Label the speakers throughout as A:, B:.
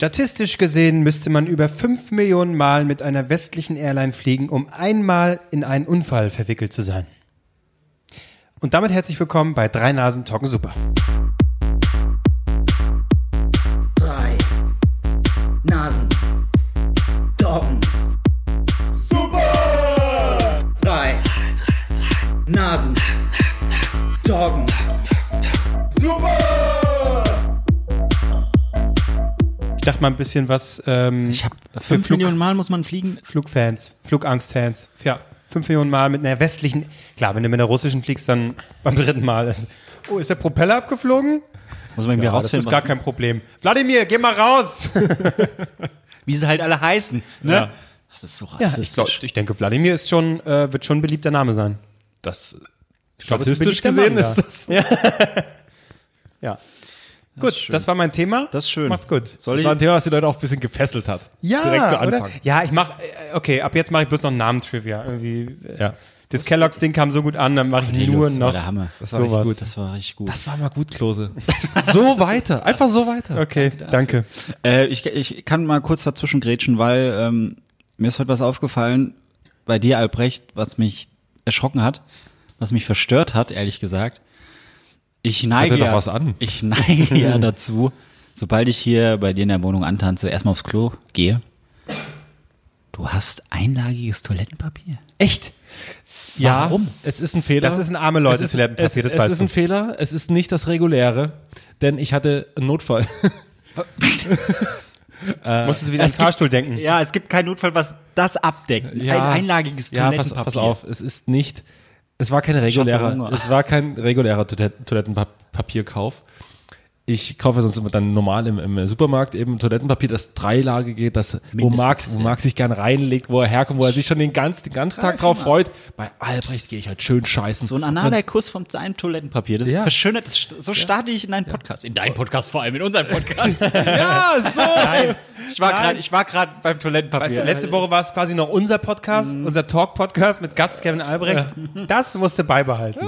A: Statistisch gesehen müsste man über 5 Millionen Mal mit einer westlichen Airline fliegen, um einmal in einen Unfall verwickelt zu sein. Und damit herzlich willkommen bei Drei Nasen Talken Super. Dachte mal ein bisschen was ähm,
B: Ich habe fünf
A: Flug,
B: Millionen Mal muss man fliegen.
A: Flugfans, Flugangstfans. Ja, 5 Millionen Mal mit einer westlichen. Klar, wenn du mit einer russischen fliegst, dann beim dritten Mal. Oh, ist der Propeller abgeflogen?
B: Muss man irgendwie
A: Ja, das
B: rausfinden,
A: ist gar kein Problem. Wladimir, geh mal raus!
B: wie sie halt alle heißen. Ne?
A: Ja.
B: Das ist so
A: Ja,
B: rassistisch.
A: ich, glaub, ich denke, Wladimir ist schon, äh, wird schon ein beliebter Name sein.
C: Das
A: Ich glaub, ist ein
C: statistisch
A: beliebter
C: gesehen
A: Mann
C: ist
A: da.
C: das.
A: Ja. Gut, das war mein Thema.
B: Das ist schön.
A: Macht's gut.
B: Soll
C: Das
B: ich?
C: war ein Thema, was die Leute auch ein bisschen gefesselt hat.
A: Ja,
C: Direkt zu
A: oder?
C: Anfang.
A: Ja, ich mach, äh, okay, ab jetzt mache ich bloß noch Namen-Trivia. Irgendwie, äh,
C: Ja.
A: Das Kellogg's-Ding kam so gut an, dann mache ich nur noch.
B: Der Hammer.
C: Das war richtig
A: sowas.
C: gut.
B: Das war richtig gut.
C: Das war mal gut, Klose. so weiter. Einfach so weiter.
A: Okay, danke.
B: Äh, ich, ich kann mal kurz dazwischen grätschen, weil ähm, mir ist heute was aufgefallen bei dir, Albrecht, was mich erschrocken hat, was mich verstört hat, ehrlich gesagt. Ich neige,
C: doch
B: ja,
C: was an.
B: ich neige ja dazu, sobald ich hier bei dir in der Wohnung antanze, erstmal aufs Klo gehe. Du hast einlagiges Toilettenpapier.
A: Echt?
C: Ja,
B: Warum?
C: es ist ein Fehler.
A: Das ist ein arme Leute
C: es ist,
A: Toilettenpapier,
C: es,
A: das
C: es
A: weißt
C: ist
A: du.
C: ein Fehler. Es ist nicht das reguläre, denn ich hatte einen Notfall.
A: Musstest du wieder an den
B: es gibt-
A: Fahrstuhl denken?
B: Ja, es gibt keinen Notfall, was das abdeckt. Ein einlagiges
C: ja, pass,
B: Toilettenpapier.
C: pass auf, es ist nicht, es war kein regulärer, es war kein regulärer Toilet- Toilettenpapierkauf. Ich kaufe sonst immer dann normal im, im Supermarkt eben Toilettenpapier, das dreilagige, das wo Marc, wo
B: ja.
C: Marc sich gern reinlegt, wo er herkommt, wo er sich schon den ganzen, den ganzen Tag drauf freut. Bei Albrecht gehe ich halt schön scheißen.
B: So ein analer Kuss vom seinem Toilettenpapier. Das
C: Ja.
B: verschönert, das, so starte ich in deinen Podcast. In deinen Podcast vor allem, in unseren Podcast.
C: ja, so.
A: Nein.
B: ich war gerade, ich war gerade beim Toilettenpapier.
A: Weißt du, letzte Woche war es quasi noch unser Podcast, unser Talk-Podcast mit Gast Kevin Albrecht. Das musst du beibehalten.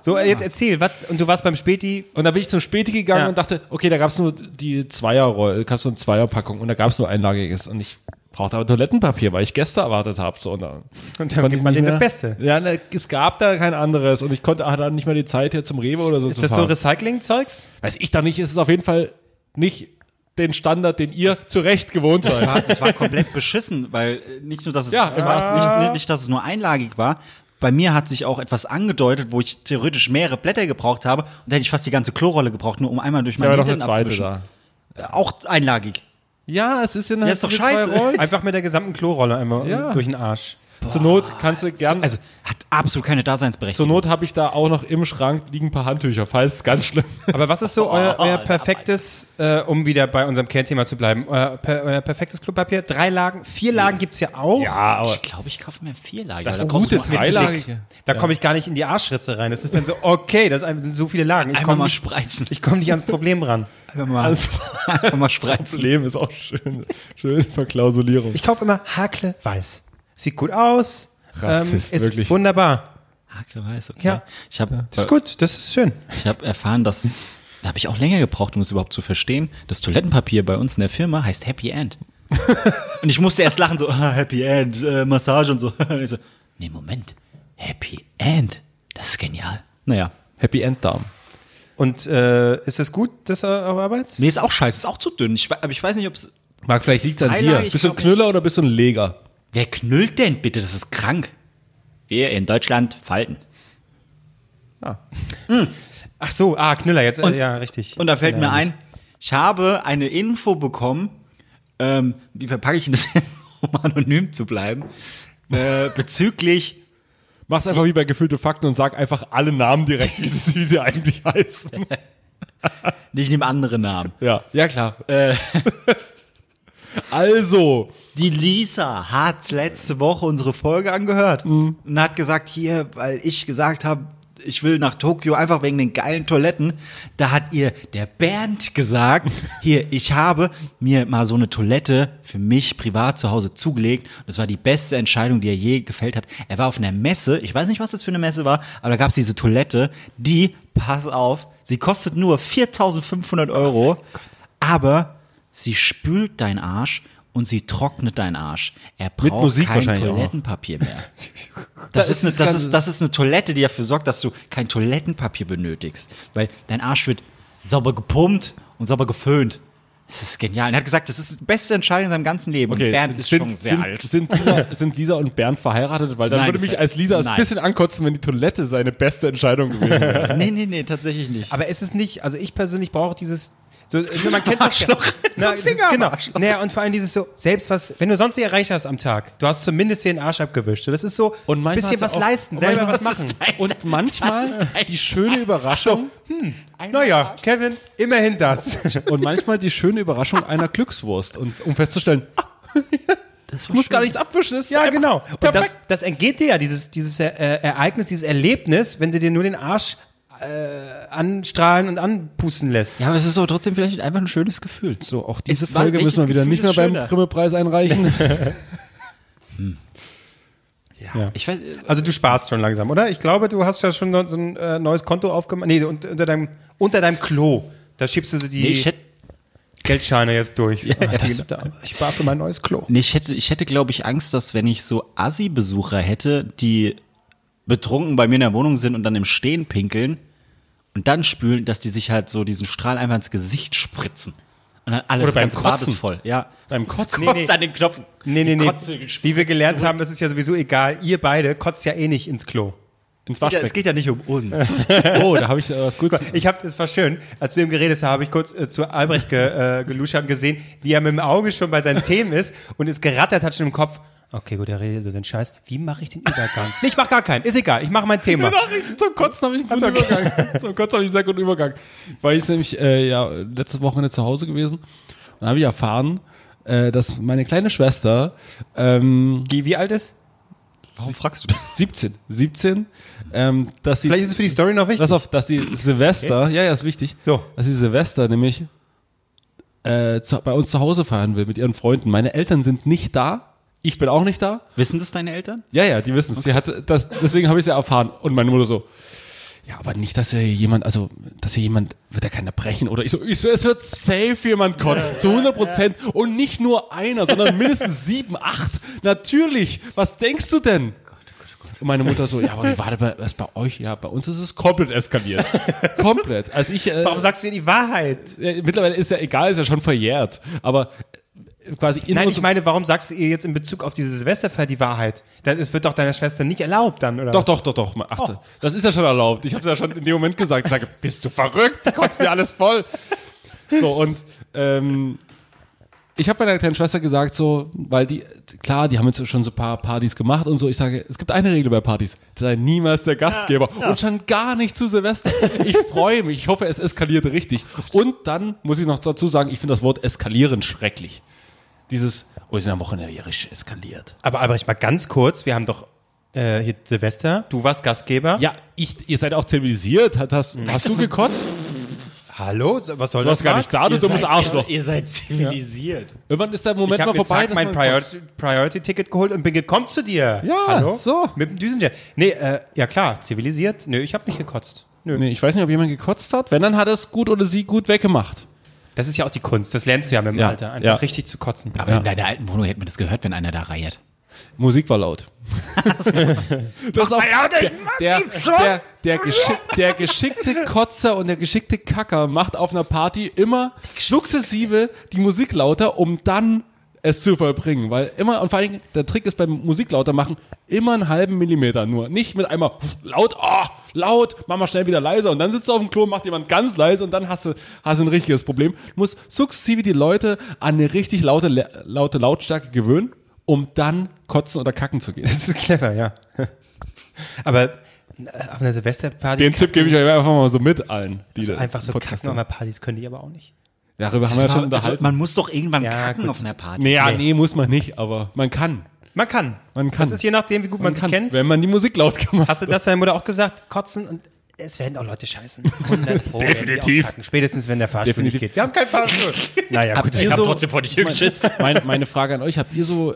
A: So, jetzt erzähl, was, und du warst beim Späti.
C: Und da bin ich zum Späti gegangen
A: Ja.
C: und dachte, okay, da gab's nur die Zweierroll, gab's so eine Zweierpackung und da gab's nur einlagiges und ich brauchte aber Toilettenpapier, weil ich Gäste erwartet habe. So, und dann
A: Und dann
C: konnte
A: gibt
C: ich
A: man
C: nicht
A: denen das Beste.
C: Ja, ne, es gab da kein anderes und ich konnte hatte dann nicht mehr die Zeit hier zum Rewe oder so
A: Ist
C: zu
A: das so
C: fahren.
A: Recycling-Zeugs?
C: Weiß ich da nicht, ist es auf jeden Fall nicht den Standard, den ihr zu Recht gewohnt
B: das
C: seid.
B: war, das war komplett beschissen, weil äh, nicht nur, dass es,
C: Ja,
B: es war nicht, nicht, dass es nur einlagig war. Bei mir hat sich auch etwas angedeutet, wo ich theoretisch mehrere Blätter gebraucht habe und da hätte ich fast die ganze Klorolle gebraucht, nur um einmal durch meine
C: war noch eine
B: Hintern
C: zweite
B: abzuwischen.
C: da.
B: Auch einlagig.
C: Ja, es ist ja,
B: Ja, ist doch scheiße.
A: Einfach mit der gesamten Klorolle einmal
C: Ja.
A: durch den Arsch.
C: Zur Not kannst du gern,
B: Also hat absolut keine
C: zur
B: Daseinsberechtigung.
C: Not habe ich da auch noch im Schrank liegen ein paar Handtücher, falls es ganz schlimm
A: Aber was ist so euer, euer perfektes, äh, um wieder bei unserem Kernthema zu bleiben, euer, per, euer perfektes Klopapier? Drei Lagen, vier Lagen gibt's ja auch.
C: Ja, aber
B: ich glaube, ich kaufe mir vier Lager.
A: Das
B: weil
A: ist
B: kostet
A: gut,
B: nur
A: jetzt mir zu dick. Da komme ich gar nicht in die Arschritze rein. Das ist dann so, okay, das sind so viele Lagen. Ich
B: Einmal
A: komme
B: mal
A: nicht,
B: spreizen.
A: ich komm nicht ans Problem ran.
B: Einfach mal, einfach mal spreizen.
C: Leben ist auch schön. Schöne Verklausulierung.
A: Ich kaufe immer Hakle weiß. Sieht gut aus.
C: Rassist,
A: ähm, ist
C: wirklich.
A: wunderbar.
B: Hakle-weiß, okay.
A: Ja.
B: Ich habe
A: Das ist gut, das ist schön.
B: Ich habe erfahren, dass da habe ich auch länger gebraucht, um es überhaupt zu verstehen. Das Toilettenpapier bei uns in der Firma heißt Happy End. und ich musste erst lachen, so ah, Happy End, äh, Massage und so. Und ich so, nee, Moment, Happy End, das ist genial. Naja,
C: Happy End Darm.
A: Und äh, ist es gut, das auf Arbeit?
B: nee, ist auch scheiße, ist auch zu dünn. Ich, aber ich weiß nicht, ob es.
C: Marc, vielleicht
B: Das ist
C: liegt an dir. Bist du ein. Knüller oder bist du ein Leger?
B: Wer knüllt denn bitte? Das ist krank. Wir in Deutschland falten.
A: Ach so, ah, Knüller jetzt.
B: Und-
A: äh, ja, richtig.
B: Und da fällt
A: Ja,
B: mir ein, ich habe eine Info bekommen, ähm, wie verpacke ich denn das hin, um anonym zu bleiben, äh, bezüglich
C: Mach's einfach wie bei gefühlte Fakten und sag einfach alle Namen direkt, wie sie, wie sie eigentlich heißen.
B: Ich nehme andere Namen.
C: Ja, ja klar. also,
B: Die Lisa hat letzte Woche unsere Folge angehört und hat gesagt, hier, weil ich gesagt habe, ich will nach Tokio einfach wegen den geilen Toiletten. Da hat ihr der Bernd gesagt, hier, ich habe mir mal so eine Toilette für mich privat zu Hause zugelegt. Das war die beste Entscheidung, die er je gefällt hat. Er war auf einer Messe, ich weiß nicht, was das für eine Messe war, aber da gab es diese Toilette, die, pass auf, sie kostet nur 4.500 Euro, aber sie spült deinen Arsch und sie trocknet deinen Arsch. Er braucht
C: Musik
B: kein
C: wahrscheinlich auch.
B: Toilettenpapier mehr. Das, ist eine, das, ist, das ist eine Toilette, die dafür sorgt, dass du kein Toilettenpapier benötigst. Weil dein Arsch wird sauber gepumpt und sauber geföhnt. Das ist genial. Er hat gesagt, das ist die beste Entscheidung in seinem ganzen Leben.
C: Okay,
B: und Bernd ist
C: sind,
B: schon sehr
C: sind,
B: alt.
C: Sind Lisa, sind Lisa und Bernd verheiratet? Weil dann
B: Nein,
C: würde
B: das
C: mich als Lisa ein bisschen ankotzen, wenn die Toilette seine beste Entscheidung gewesen wäre.
B: nee, nee, nee, tatsächlich nicht.
A: Aber es ist nicht, also ich persönlich brauche dieses. So, also man kennt das ja.
B: Arschloch.
A: Na,
B: So
A: das
B: Finger
A: ist,
B: am
A: genau.
B: Arschloch.
A: Naja, und vor allem dieses so, selbst was, wenn du sonst nicht erreicht hast am Tag, du hast zumindest den Arsch abgewischt. So, Das ist so
C: Und
A: ein
C: manchmal
A: bisschen was
C: auch-
A: leisten, selber
C: manchmal
A: was machen.
C: Und manchmal die schöne Überraschung,
A: Naja, Kevin, immerhin das.
C: und manchmal die schöne Überraschung einer Glückswurst. Und um festzustellen, ah,
B: das
C: du musst gar nichts abwischen. Das ist
A: Ja, genau. Und das, das entgeht dir ja, dieses, dieses äh, Ereignis, dieses Erlebnis, wenn du dir nur den Arsch äh, anstrahlen und anpusten lässt.
B: Ja, aber es ist aber trotzdem vielleicht einfach ein schönes Gefühl.
C: So, auch diese
B: Es war-
C: Folge müssen wir wieder
B: Gefühl
C: nicht mehr beim
B: schöner?
C: Grimme-Preis einreichen.
B: Ich weiß,
A: Also du sparst schon langsam, oder? Ich glaube, du hast ja schon so ein äh, neues Konto aufgemacht. Nee, un- unter deinem, unter deinem Klo. Da schiebst du so die
B: nee,
A: Geldscheine jetzt durch.
B: Ja,
A: Ah,
B: das-
A: da- ich spare für mein neues Klo.
B: nee, ich hätte, ich hätte, glaube ich, Angst, dass wenn ich so Assi-Besucher hätte, die betrunken bei mir in der Wohnung sind und dann im Stehen pinkeln und dann spülen, dass die sich halt so diesen Strahl einfach ins Gesicht spritzen. Und dann alles
C: Oder beim Kotzen.
B: ist voll. Ja.
C: Beim Kotzen.
B: Kotzt an den Knopf.
A: Nee, nee, nee. Wie wir gelernt haben, ist es ja sowieso egal. Ihr beide kotzt ja eh nicht ins Klo.
C: Ins
B: Ja, es
C: Waschbecken.
B: geht ja nicht um uns.
C: Oh, da habe ich äh, was Gutes.
A: Ich habe, das war schön, als du ihm geredet hast, habe ich kurz äh, zu Albrecht ge, äh, geluschert und gesehen, wie er mit dem Auge schon bei seinen Themen ist und es gerattert hat schon im Kopf. Okay, gut, er redet über seinen Scheiß. Wie mache ich den Übergang? nee, ich mache gar keinen. Ist egal, ich mache mein Thema.
C: Nachrichten zum Kotzen habe ich einen guten Übergang. Zum Kotzen habe ich einen sehr guten Übergang. Weil ich nämlich äh, ja letztes Wochenende zu Hause gewesen und habe ich erfahren, äh, dass meine kleine Schwester ähm,
A: Die, wie alt ist?
B: Warum fragst du das?
C: 17, 17, ähm, dass sie
A: Vielleicht ist es für die Story noch wichtig.
C: Pass auf, dass die Silvester, ja, ja, ist wichtig,
A: So.
C: dass die Silvester nämlich äh, zu, bei uns zu Hause feiern will mit ihren Freunden. Meine Eltern sind nicht da, ich bin auch nicht da.
B: Wissen das deine Eltern?
C: Ja, ja, die wissen es. Sie hat das, deswegen habe ich es ja erfahren. Und meine Mutter so, ja, aber nicht, dass hier jemand, also, dass hier jemand, wird ja keiner brechen oder ich so, ich so, es wird safe jemand kotzen, zu 100 Prozent und nicht nur einer, sondern mindestens sieben, acht. Natürlich. Was denkst du denn? Und meine Mutter so, ja, aber wie war das bei, was bei euch? Ja, bei uns ist es komplett eskaliert. komplett. Also ich, äh,
A: Warum sagst du mir die Wahrheit?
C: ja, mittlerweile ist ja egal, ist ja schon verjährt. Aber quasi in
A: Nein, ich meine, warum sagst du ihr jetzt in Bezug auf diese Silvesterfeier die Wahrheit? Das, es wird doch deiner Schwester nicht erlaubt dann, oder?
C: Doch, doch, doch, doch. Achte. Das ist ja schon erlaubt. Ich habe es ja schon in dem Moment gesagt. Ich sage, bist du verrückt? Die kotzt dir alles voll. So, und ähm, ich habe meiner kleinen Schwester gesagt, so, weil die, klar, die haben jetzt schon so ein paar Partys gemacht und so. Ich sage, es gibt eine Regel bei Partys. Sei niemals der Gastgeber. Und schon gar nicht zu Silvester. Ich freue mich. Ich hoffe, es eskaliert richtig. Und dann muss ich noch dazu sagen, ich finde das Wort eskalieren schrecklich. Dieses, oh, wir sind am Wochenende hier richtig eskaliert.
A: Aber Albrecht, mal ganz kurz, wir haben doch äh, hier Silvester, du warst Gastgeber.
C: Ja, ich, ihr seid auch zivilisiert. Hast, hast, hast du gekotzt?
A: Hallo, was soll
C: Du
A: das
C: warst gar nicht da, du dummes Arschloch.
B: Ihr seid zivilisiert.
C: Irgendwann ist der Moment
A: Ich
C: mal
A: habe
C: vorbei.
A: zack
C: dass
A: mein Priority- Priority-Ticket geholt und bin gekommen zu dir.
C: Ja,
A: Hallo?
C: so.
A: Mit dem Düsenjet. Nee, äh, ja klar, zivilisiert. Nö, ich habe nicht gekotzt. Nö.
C: Nee, ich weiß nicht, ob jemand gekotzt hat. Wenn, dann hat er es gut oder sie gut weggemacht.
A: Das ist ja auch die Kunst. Das lernst du ja mit dem
C: Ja,
A: Alter. Einfach
C: ja.
A: richtig zu kotzen.
B: Aber
C: Ja.
B: in deiner alten Wohnung hätte man das gehört, wenn einer da reiert.
C: Musik war laut. das ist auch der, der, der, der, geschick, der geschickte Kotzer und der geschickte Kacker macht auf einer Party immer sukzessive die Musik lauter, um dann es zu vollbringen. Weil immer, und vor allen Dingen, der Trick ist beim Musik lauter machen, immer einen halben Millimeter nur. Nicht mit einmal laut, oh, laut, mach mal schnell wieder leiser und dann sitzt du auf dem Klo, macht jemand ganz leise und dann hast du, hast du ein richtiges Problem. Du musst sukzessive die Leute an eine richtig laute, laute Lautstärke gewöhnen, um dann kotzen oder kacken zu gehen.
A: Das ist clever, ja. Aber äh, auf einer Silvesterparty
C: Den Tipp gebe ich euch einfach mal so mit allen, die da
A: einfach so
C: Podcast
A: kacken auf einer Partys können die aber auch nicht.
C: Darüber haben wir ja schon
B: also,
C: unterhalten.
B: man muss doch irgendwann
A: Ja,
B: kacken
A: gut.
B: auf einer Party.
C: nee, ja,
A: nee.
C: nee, muss man nicht, aber man kann.
A: Man kann.
C: Man kann.
A: Das ist je nachdem, wie gut man,
C: Man
A: sich kennt.
C: wenn man die Musik laut gemacht
A: Hast du das deiner Mutter auch gesagt? Kotzen und es werden auch Leute scheißen. 100 Pro
C: Definitiv.
A: kacken. Spätestens, wenn der Fahrstuhl
C: Definitiv.
A: nicht geht. Wir haben keinen Fahrstuhl. naja, gut.
C: ihr
B: hab
C: so,
B: trotzdem vor die Tür geschissen.
C: meine, meine Frage an euch, habt ihr so,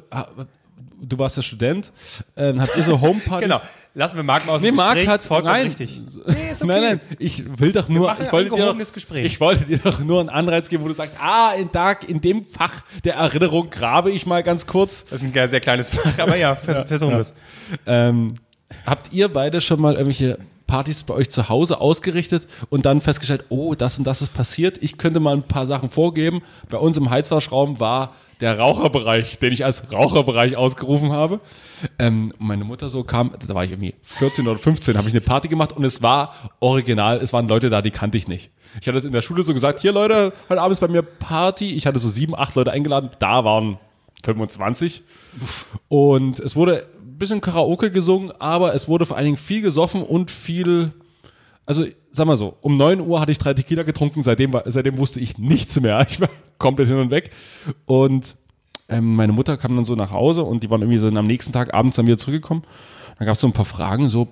C: du warst ja Student, ähm, habt ihr so Homepartys?
A: Genau. Lassen wir Marc mal aus
C: Nee,
A: dem
C: Marc
A: Gespräch,
C: hat
A: ist vollkommen
C: nein,
A: richtig. Nee, ist okay.
C: nein, nein, ich will doch nur, ich wollte, dir doch,
A: Gespräch.
C: ich wollte dir doch nur einen Anreiz geben, wo du sagst, ah, in, Tag, in dem Fach der Erinnerung grabe ich mal ganz kurz.
A: Das ist ein sehr, kleines Fach, aber ja, vers versuchen wir es.
C: Ähm, habt ihr beide schon mal irgendwelche Partys bei euch zu Hause ausgerichtet und dann festgestellt, oh, das und das ist passiert. Ich könnte mal ein paar Sachen vorgeben. Bei uns im Heizwaschraum war der Raucherbereich, den ich als Raucherbereich ausgerufen habe. Ähm, meine Mutter so kam, da war ich irgendwie 14 oder 15, habe ich eine Party gemacht und es war original, es waren Leute da, die kannte ich nicht. Ich hatte es in der Schule so gesagt, hier Leute, heute Abend ist bei mir Party. Ich hatte so sieben, acht Leute eingeladen, da waren 25. Und es wurde ein bisschen Karaoke gesungen, aber es wurde vor allen Dingen viel gesoffen und viel, also sag mal so, um 9 Uhr hatte ich drei Tequila getrunken, seitdem, seitdem wusste ich nichts mehr. Ich war komplett hin und weg. Und ähm, meine Mutter kam dann so nach Hause und die waren irgendwie so am nächsten Tag abends dann wieder zurückgekommen. Dann gab es so ein paar Fragen, so,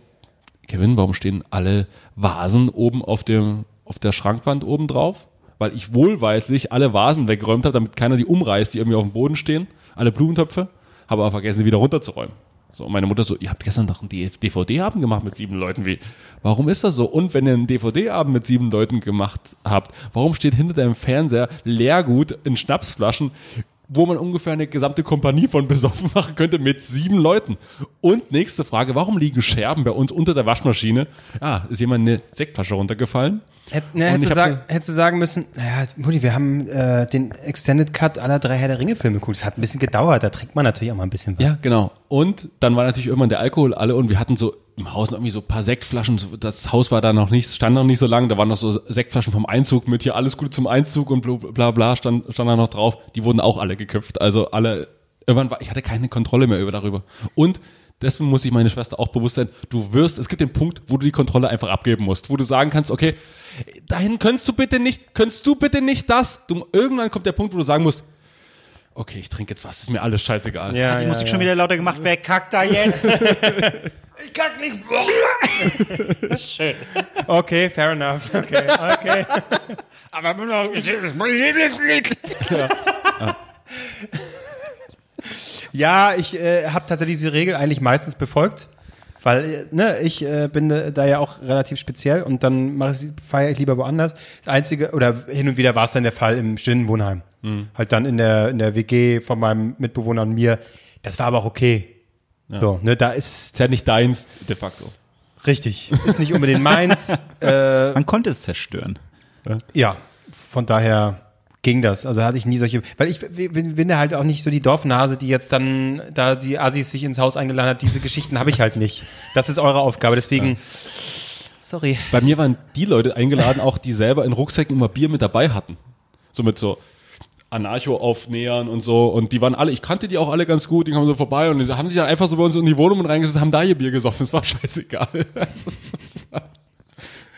C: Kevin, warum stehen alle Vasen oben auf, dem, auf der Schrankwand oben drauf? Weil ich wohlweislich alle Vasen weggeräumt habe, damit keiner die umreißt, die irgendwie auf dem Boden stehen. Alle Blumentöpfe. Habe aber vergessen, die wieder runterzuräumen. So, und meine Mutter so, ihr habt gestern doch einen DVD-Abend gemacht mit sieben Leuten. Wie, warum ist das so? Und wenn ihr einen DVD-Abend mit sieben Leuten gemacht habt, warum steht hinter deinem Fernseher Leergut in Schnapsflaschen, wo man ungefähr eine gesamte Kompanie von besoffen machen könnte mit sieben Leuten? Und nächste Frage, warum liegen Scherben bei uns unter der Waschmaschine? Ah, ist jemand eine Sektflasche runtergefallen?
A: Hätt, ne, hättest, du sagen, hättest du sagen müssen, naja, Mutti, wir haben äh, den Extended Cut aller drei Herr der Ringe-Filme geguckt. Das hat ein bisschen gedauert, da trinkt man natürlich auch mal ein bisschen was.
C: Ja, genau. Und dann war natürlich irgendwann der Alkohol alle und wir hatten so im Haus noch irgendwie so ein paar Sektflaschen. Das Haus war da noch nicht, stand noch nicht so lange. Da waren noch so Sektflaschen vom Einzug mit hier alles Gute zum Einzug und bla bla, bla stand, stand da noch drauf. Die wurden auch alle geköpft. Also alle, irgendwann war, ich hatte keine Kontrolle mehr über darüber. Und deswegen muss ich meine Schwester auch bewusst sein, du wirst, es gibt den Punkt, wo du die Kontrolle einfach abgeben musst, wo du sagen kannst, okay, dahin könntest du bitte nicht, könntest du bitte nicht das. Du, irgendwann kommt der Punkt, wo du sagen musst, okay, ich trinke jetzt was, ist mir alles scheißegal.
A: Ja,
B: Die
A: ja,
B: Musik
A: ja.
B: schon wieder lauter gemacht. Wer kackt da jetzt? ich kack nicht.
A: Okay, fair enough. Okay, okay.
B: Aber das ist mein Lieblingslied.
A: Ja, ich äh, habe tatsächlich diese Regel eigentlich meistens befolgt, weil äh, ne, ich äh, bin äh, da ja auch relativ speziell und dann feiere ich lieber woanders. Das einzige oder hin und wieder war es dann der Fall im stillen Wohnheim. Halt dann in der in der WG von meinem Mitbewohner und mir. Das war aber auch okay. So, ne, da ist
C: Ist ja nicht deins, de facto.
A: richtig, ist nicht unbedingt meins. äh,
B: Man konnte es zerstören.
A: Ja, von daher ging das. Also hatte ich nie solche, weil ich bin, bin ja halt auch nicht so die Dorfnase, die jetzt dann da die Assis sich ins Haus eingeladen hat. Diese Geschichten habe ich halt nicht. Das ist eure Aufgabe. Deswegen, sorry.
C: Bei mir waren die Leute eingeladen, auch die selber in Rucksäcken immer Bier mit dabei hatten. So mit so Anarcho-Aufnähern und so. Und die waren alle, ich kannte die auch alle ganz gut, die kamen so vorbei und die haben sich dann einfach so bei uns in die Wohnung reingesetzt, haben da ihr Bier gesoffen. Es war scheißegal.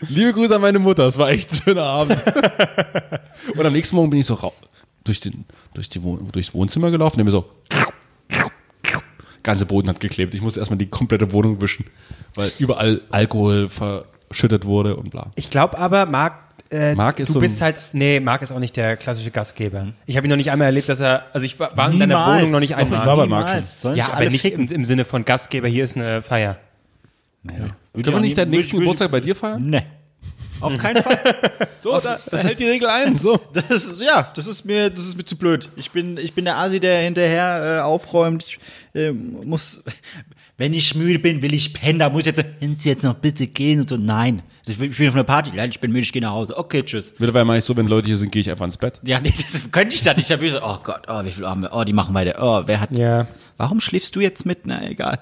C: Liebe Grüße an meine Mutter, es war echt ein schöner Abend. und am nächsten Morgen bin ich so durch den, durch die Wohn durchs Wohnzimmer gelaufen, der mir so ganze Boden hat geklebt. Ich musste erstmal die komplette Wohnung wischen, weil überall Alkohol verschüttet wurde und bla.
A: Ich glaube aber, Marc, äh,
C: Marc ist
A: du
C: so
A: bist halt, nee, Marc ist auch nicht der klassische Gastgeber. Ich habe ihn noch nicht einmal erlebt, dass er, also ich war, war in deiner. Wohnung noch nicht einmal.
C: ich war bei Marc.
B: Sollen
A: ja, aber nicht im, im Sinne von Gastgeber, hier ist eine Feier.
C: Können wir nicht deinen nächsten Geburtstag bei dir feiern?
B: Nee. Auf keinen Fall.
C: So, da, da hält die Regel ein. So.
B: Das ist, ja, das ist mir, das ist mir zu blöd. Ich bin, ich bin der Asi, der hinterher äh, aufräumt. Ich äh, muss, wenn ich müde bin, will ich pennen. Da muss ich jetzt, Sie jetzt noch bitte gehen und so. Nein. Also ich, will, ich bin auf einer Party. Nein, ich bin müde, ich gehe nach Hause. Okay, tschüss.
C: Mittlerweile mache ich so, wenn Leute hier sind, gehe ich einfach ins Bett.
B: Ja, nee, das könnte ich da nicht. Da bin ich so, oh Gott, oh, wie viel Arme. Oh, die machen weiter. Oh, wer hat,
A: Ja.
B: warum schläfst du jetzt mit? Na, egal.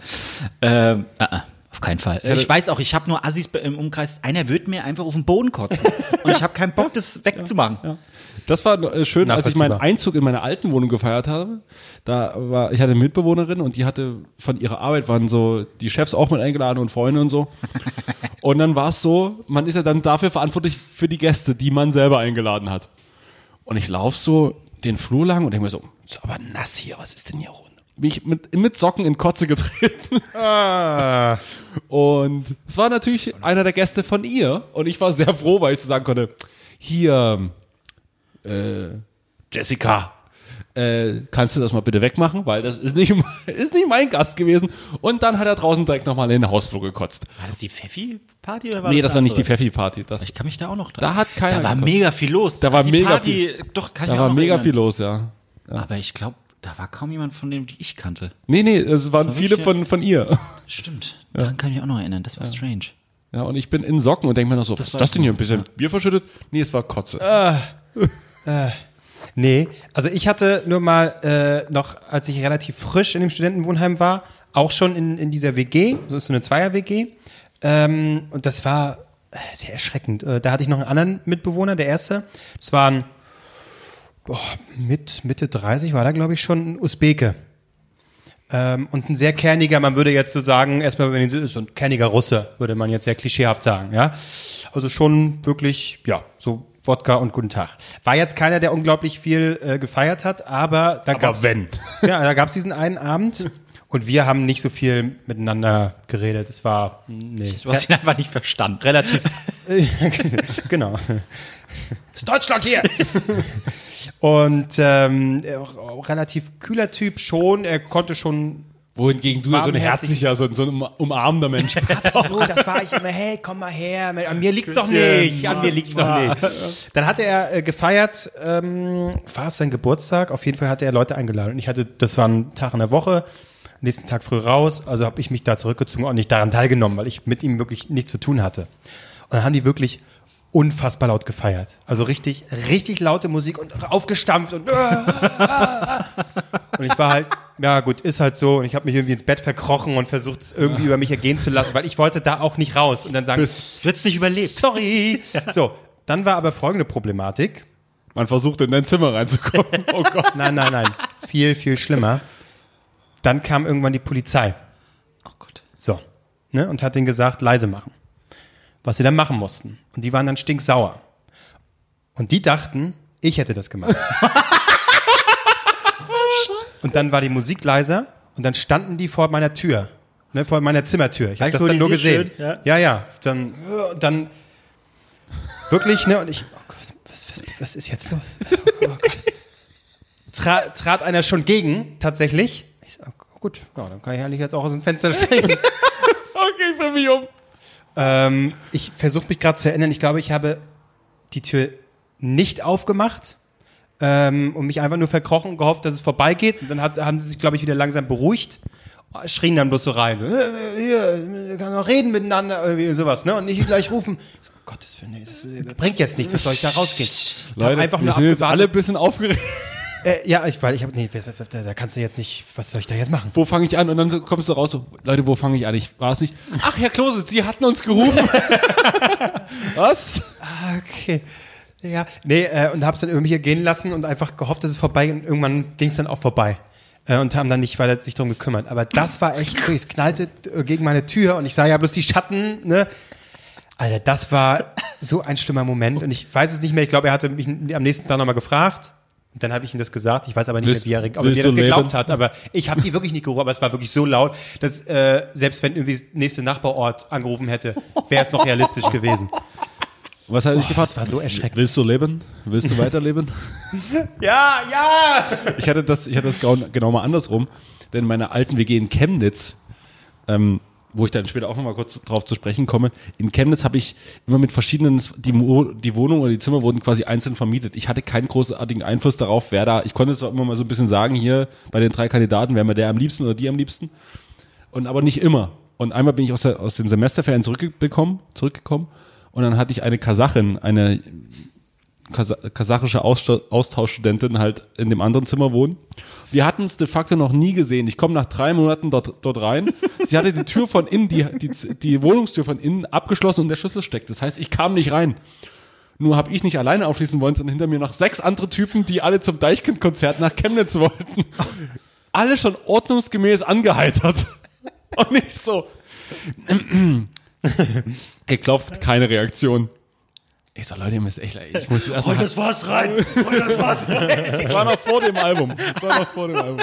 B: Ähm, ah, ah, auf keinen Fall. Ich, weiß auch, ich habe nur Assis im Umkreis. Einer wird mir einfach auf den Boden kotzen. und ich habe keinen Bock, das wegzumachen.
C: Das war äh, schön, als ich meinen. Einzug in meine alten Wohnung gefeiert habe. Da war, ich hatte eine Mitbewohnerin und die hatte von ihrer Arbeit waren so die Chefs auch mit eingeladen und Freunde und so. Und dann war es so, man ist ja dann dafür verantwortlich für die Gäste, die man selber eingeladen hat. Und ich laufe so den Flur lang und denke mir so, ist aber nass hier, was ist denn hier rund? Bin ich mit, mit Socken in Kotze getreten. Und es war natürlich einer der Gäste von ihr. Und ich war sehr froh, weil ich so sagen konnte, hier, äh, Jessica, äh, kannst du das mal bitte wegmachen, weil das ist nicht, ist nicht mein Gast gewesen. Und dann hat er draußen direkt nochmal in den Hausflur gekotzt.
B: War das die Pfeffi-Party oder war
C: nee, das war nicht die? Pfeffi-Party. Das,
B: Ich kann mich da auch noch dran.
C: Da hat keiner
B: Da war
C: gekotzt.
B: mega viel los.
C: Da war
B: die
C: mega
B: Party, Doch, kann ich
C: da
B: mich
C: war mega
B: erinnern.
C: viel los, ja.
B: Aber ich glaube, da war kaum jemand von dem, die ich kannte.
C: Nee, nee, es waren
B: war
C: viele von, von ihr.
B: Stimmt. Daran kann ich mich auch noch erinnern. Das war strange.
C: Ja, und ich bin in Socken und denke mir noch so, was ist
B: war
C: das denn hier? Ein bisschen Bier verschüttet? Nee, es war Kotze.
A: Nee, also ich hatte nur mal äh, noch, als ich relativ frisch in dem Studentenwohnheim war, auch schon in, in dieser WG, so ist so eine Zweier-WG. Ähm, und das war äh, sehr erschreckend. Äh, da hatte ich noch einen anderen Mitbewohner, der erste. Das war ein, boah, mit Mitte 30 war da, glaube ich, schon ein Usbeke. Ähm, und ein sehr kerniger, man würde jetzt so sagen, erstmal, wenn ihn so ein kerniger Russe, würde man jetzt sehr klischeehaft sagen, ja. Also schon wirklich, ja, so Wodka und guten Tag. War jetzt keiner, der unglaublich viel äh, gefeiert hat, aber da gab's,
C: wenn.
A: Ja, da gab's diesen einen Abend und wir haben nicht so viel miteinander geredet. Es war, nee.
B: Du hast ihn einfach nicht verstanden.
A: relativ, genau. ist Deutschland hier! Und ähm, auch, auch relativ kühler Typ schon. Er konnte schon
C: Wohingegen du so ein herzlicher, so, so ein umarmender Mensch bist.
A: Absolut, das war ich immer, hey, komm mal her, an mir liegt's doch nicht, an mir liegt's doch nicht. Dann hatte er äh, gefeiert, ähm, war es sein Geburtstag, auf jeden Fall hatte er Leute eingeladen und ich hatte, das war ein Tag in der Woche, nächsten Tag früh raus, also habe ich mich da zurückgezogen und nicht daran teilgenommen, weil ich mit ihm wirklich nichts zu tun hatte. Und dann haben die wirklich unfassbar laut gefeiert. Also richtig, richtig laute Musik und aufgestampft und und ich war halt, ja gut, ist halt so. Und ich habe mich irgendwie ins Bett verkrochen und versucht, es irgendwie über mich ergehen zu lassen, weil ich wollte da auch nicht raus. Und dann sagen,
B: Du hättest nicht überlebt.
A: sorry. So, dann war aber folgende Problematik.
C: Man versucht in dein Zimmer reinzukommen. Oh Gott.
A: Nein, nein, nein. Viel, viel schlimmer. Dann kam irgendwann die Polizei.
B: Oh Gott.
A: So. Ne, und hat denen gesagt, leise machen. Was sie dann machen mussten. Und die waren dann stinksauer. Und die dachten, ich hätte das gemacht. und dann war die Musik leiser und dann standen die vor meiner Tür. Ne, vor meiner Zimmertür. Ich habe das dann nur gesehen.
B: Schön, ja.
A: ja, ja. Dann, dann wirklich, ne, und ich, oh Gott, was, was, was, ist jetzt los? Oh Gott. Tra, trat einer schon gegen, tatsächlich. Ich sag, oh, gut, ja, dann kann ich eigentlich jetzt auch aus dem Fenster springen.
C: Okay, ich mich um.
A: Ähm, ich versuche mich gerade zu erinnern. Ich glaube, ich habe die Tür nicht aufgemacht ähm, und mich einfach nur verkrochen und gehofft, dass es vorbeigeht. Und dann hat, haben sie sich, glaube ich, wieder langsam beruhigt. Schrien dann bloß so rein. So, "Äh, Hier, wir können noch reden miteinander, irgendwie sowas, ne? Und nicht gleich rufen. So, Gottes Willen, nee, das äh, bringt jetzt nichts, was soll ich da rausgehen?
C: Leute,
A: einfach
C: wir
A: nur
C: sind jetzt alle ein bisschen aufgeregt.
A: Äh, ja, ich, weil ich habe, nee, da da kannst du jetzt nicht, was soll ich da jetzt machen?
C: Wo fange ich an? Und dann kommst du raus so, Leute, wo fange ich an? Ich war es nicht. Ach, Herr Klose, Sie hatten uns gerufen. Was?
A: Okay. Ja, nee, äh, und hab's dann über mich gehen lassen und einfach gehofft, dass es vorbei. Und irgendwann ging es dann auch vorbei. Äh, und haben dann nicht weiter sich drum gekümmert. Aber das war echt, es knallte äh, gegen meine Tür und ich sah ja bloß die Schatten, ne? Alter, das war so ein schlimmer Moment. Und ich weiß es nicht mehr. Ich glaube, er hatte mich am nächsten Tag nochmal gefragt. Und dann habe ich ihm das gesagt. Ich weiß aber nicht
C: Willst-
A: mehr, wie er, ob er mir das geglaubt
C: leben?
A: hat. Aber ich habe die wirklich nicht gerufen. Aber es war wirklich so laut, dass äh, selbst wenn irgendwie nächste Nachbarort angerufen hätte, wäre es noch realistisch gewesen.
C: Was hat er dich gefragt?
A: das war so erschreckend.
C: Willst du leben? Willst du weiterleben?
A: Ja, ja!
C: Ich hatte das, ich hatte das genau, genau mal andersrum, denn in meiner alten WG in Chemnitz, ähm, wo ich dann später auch nochmal kurz drauf zu sprechen komme, in Chemnitz habe ich immer mit verschiedenen, die, Mo- die Wohnung oder die Zimmer wurden quasi einzeln vermietet. Ich hatte keinen großartigen Einfluss darauf, wer da, ich konnte zwar immer mal so ein bisschen sagen, hier bei den drei Kandidaten, wer mir der am liebsten oder die am liebsten, und aber nicht immer. Und einmal bin ich aus, der, aus den Semesterferien zurückgekommen, zurückgekommen und dann hatte ich eine Kasachin, eine kasachische Austauschstudentin halt in dem anderen Zimmer wohnen. Wir hatten es de facto noch nie gesehen. Ich komme nach drei Monaten dort, dort rein. Sie hatte die Tür von innen, die, die, die Wohnungstür von innen abgeschlossen und der Schlüssel steckt. Das heißt, ich kam nicht rein. Nur habe ich nicht alleine aufschließen wollen, sondern hinter mir noch sechs andere Typen, die alle zum Deichkind-Konzert nach Chemnitz wollten. Alle schon ordnungsgemäß angeheitert. Und nicht so. Geklopft, keine Reaktion. Ich so, Leute, ihr müsst echt, ich muss erst mal
B: das war's rein. Roll das war's rein.
C: das war noch vor dem Album. Das war noch vor dem Album.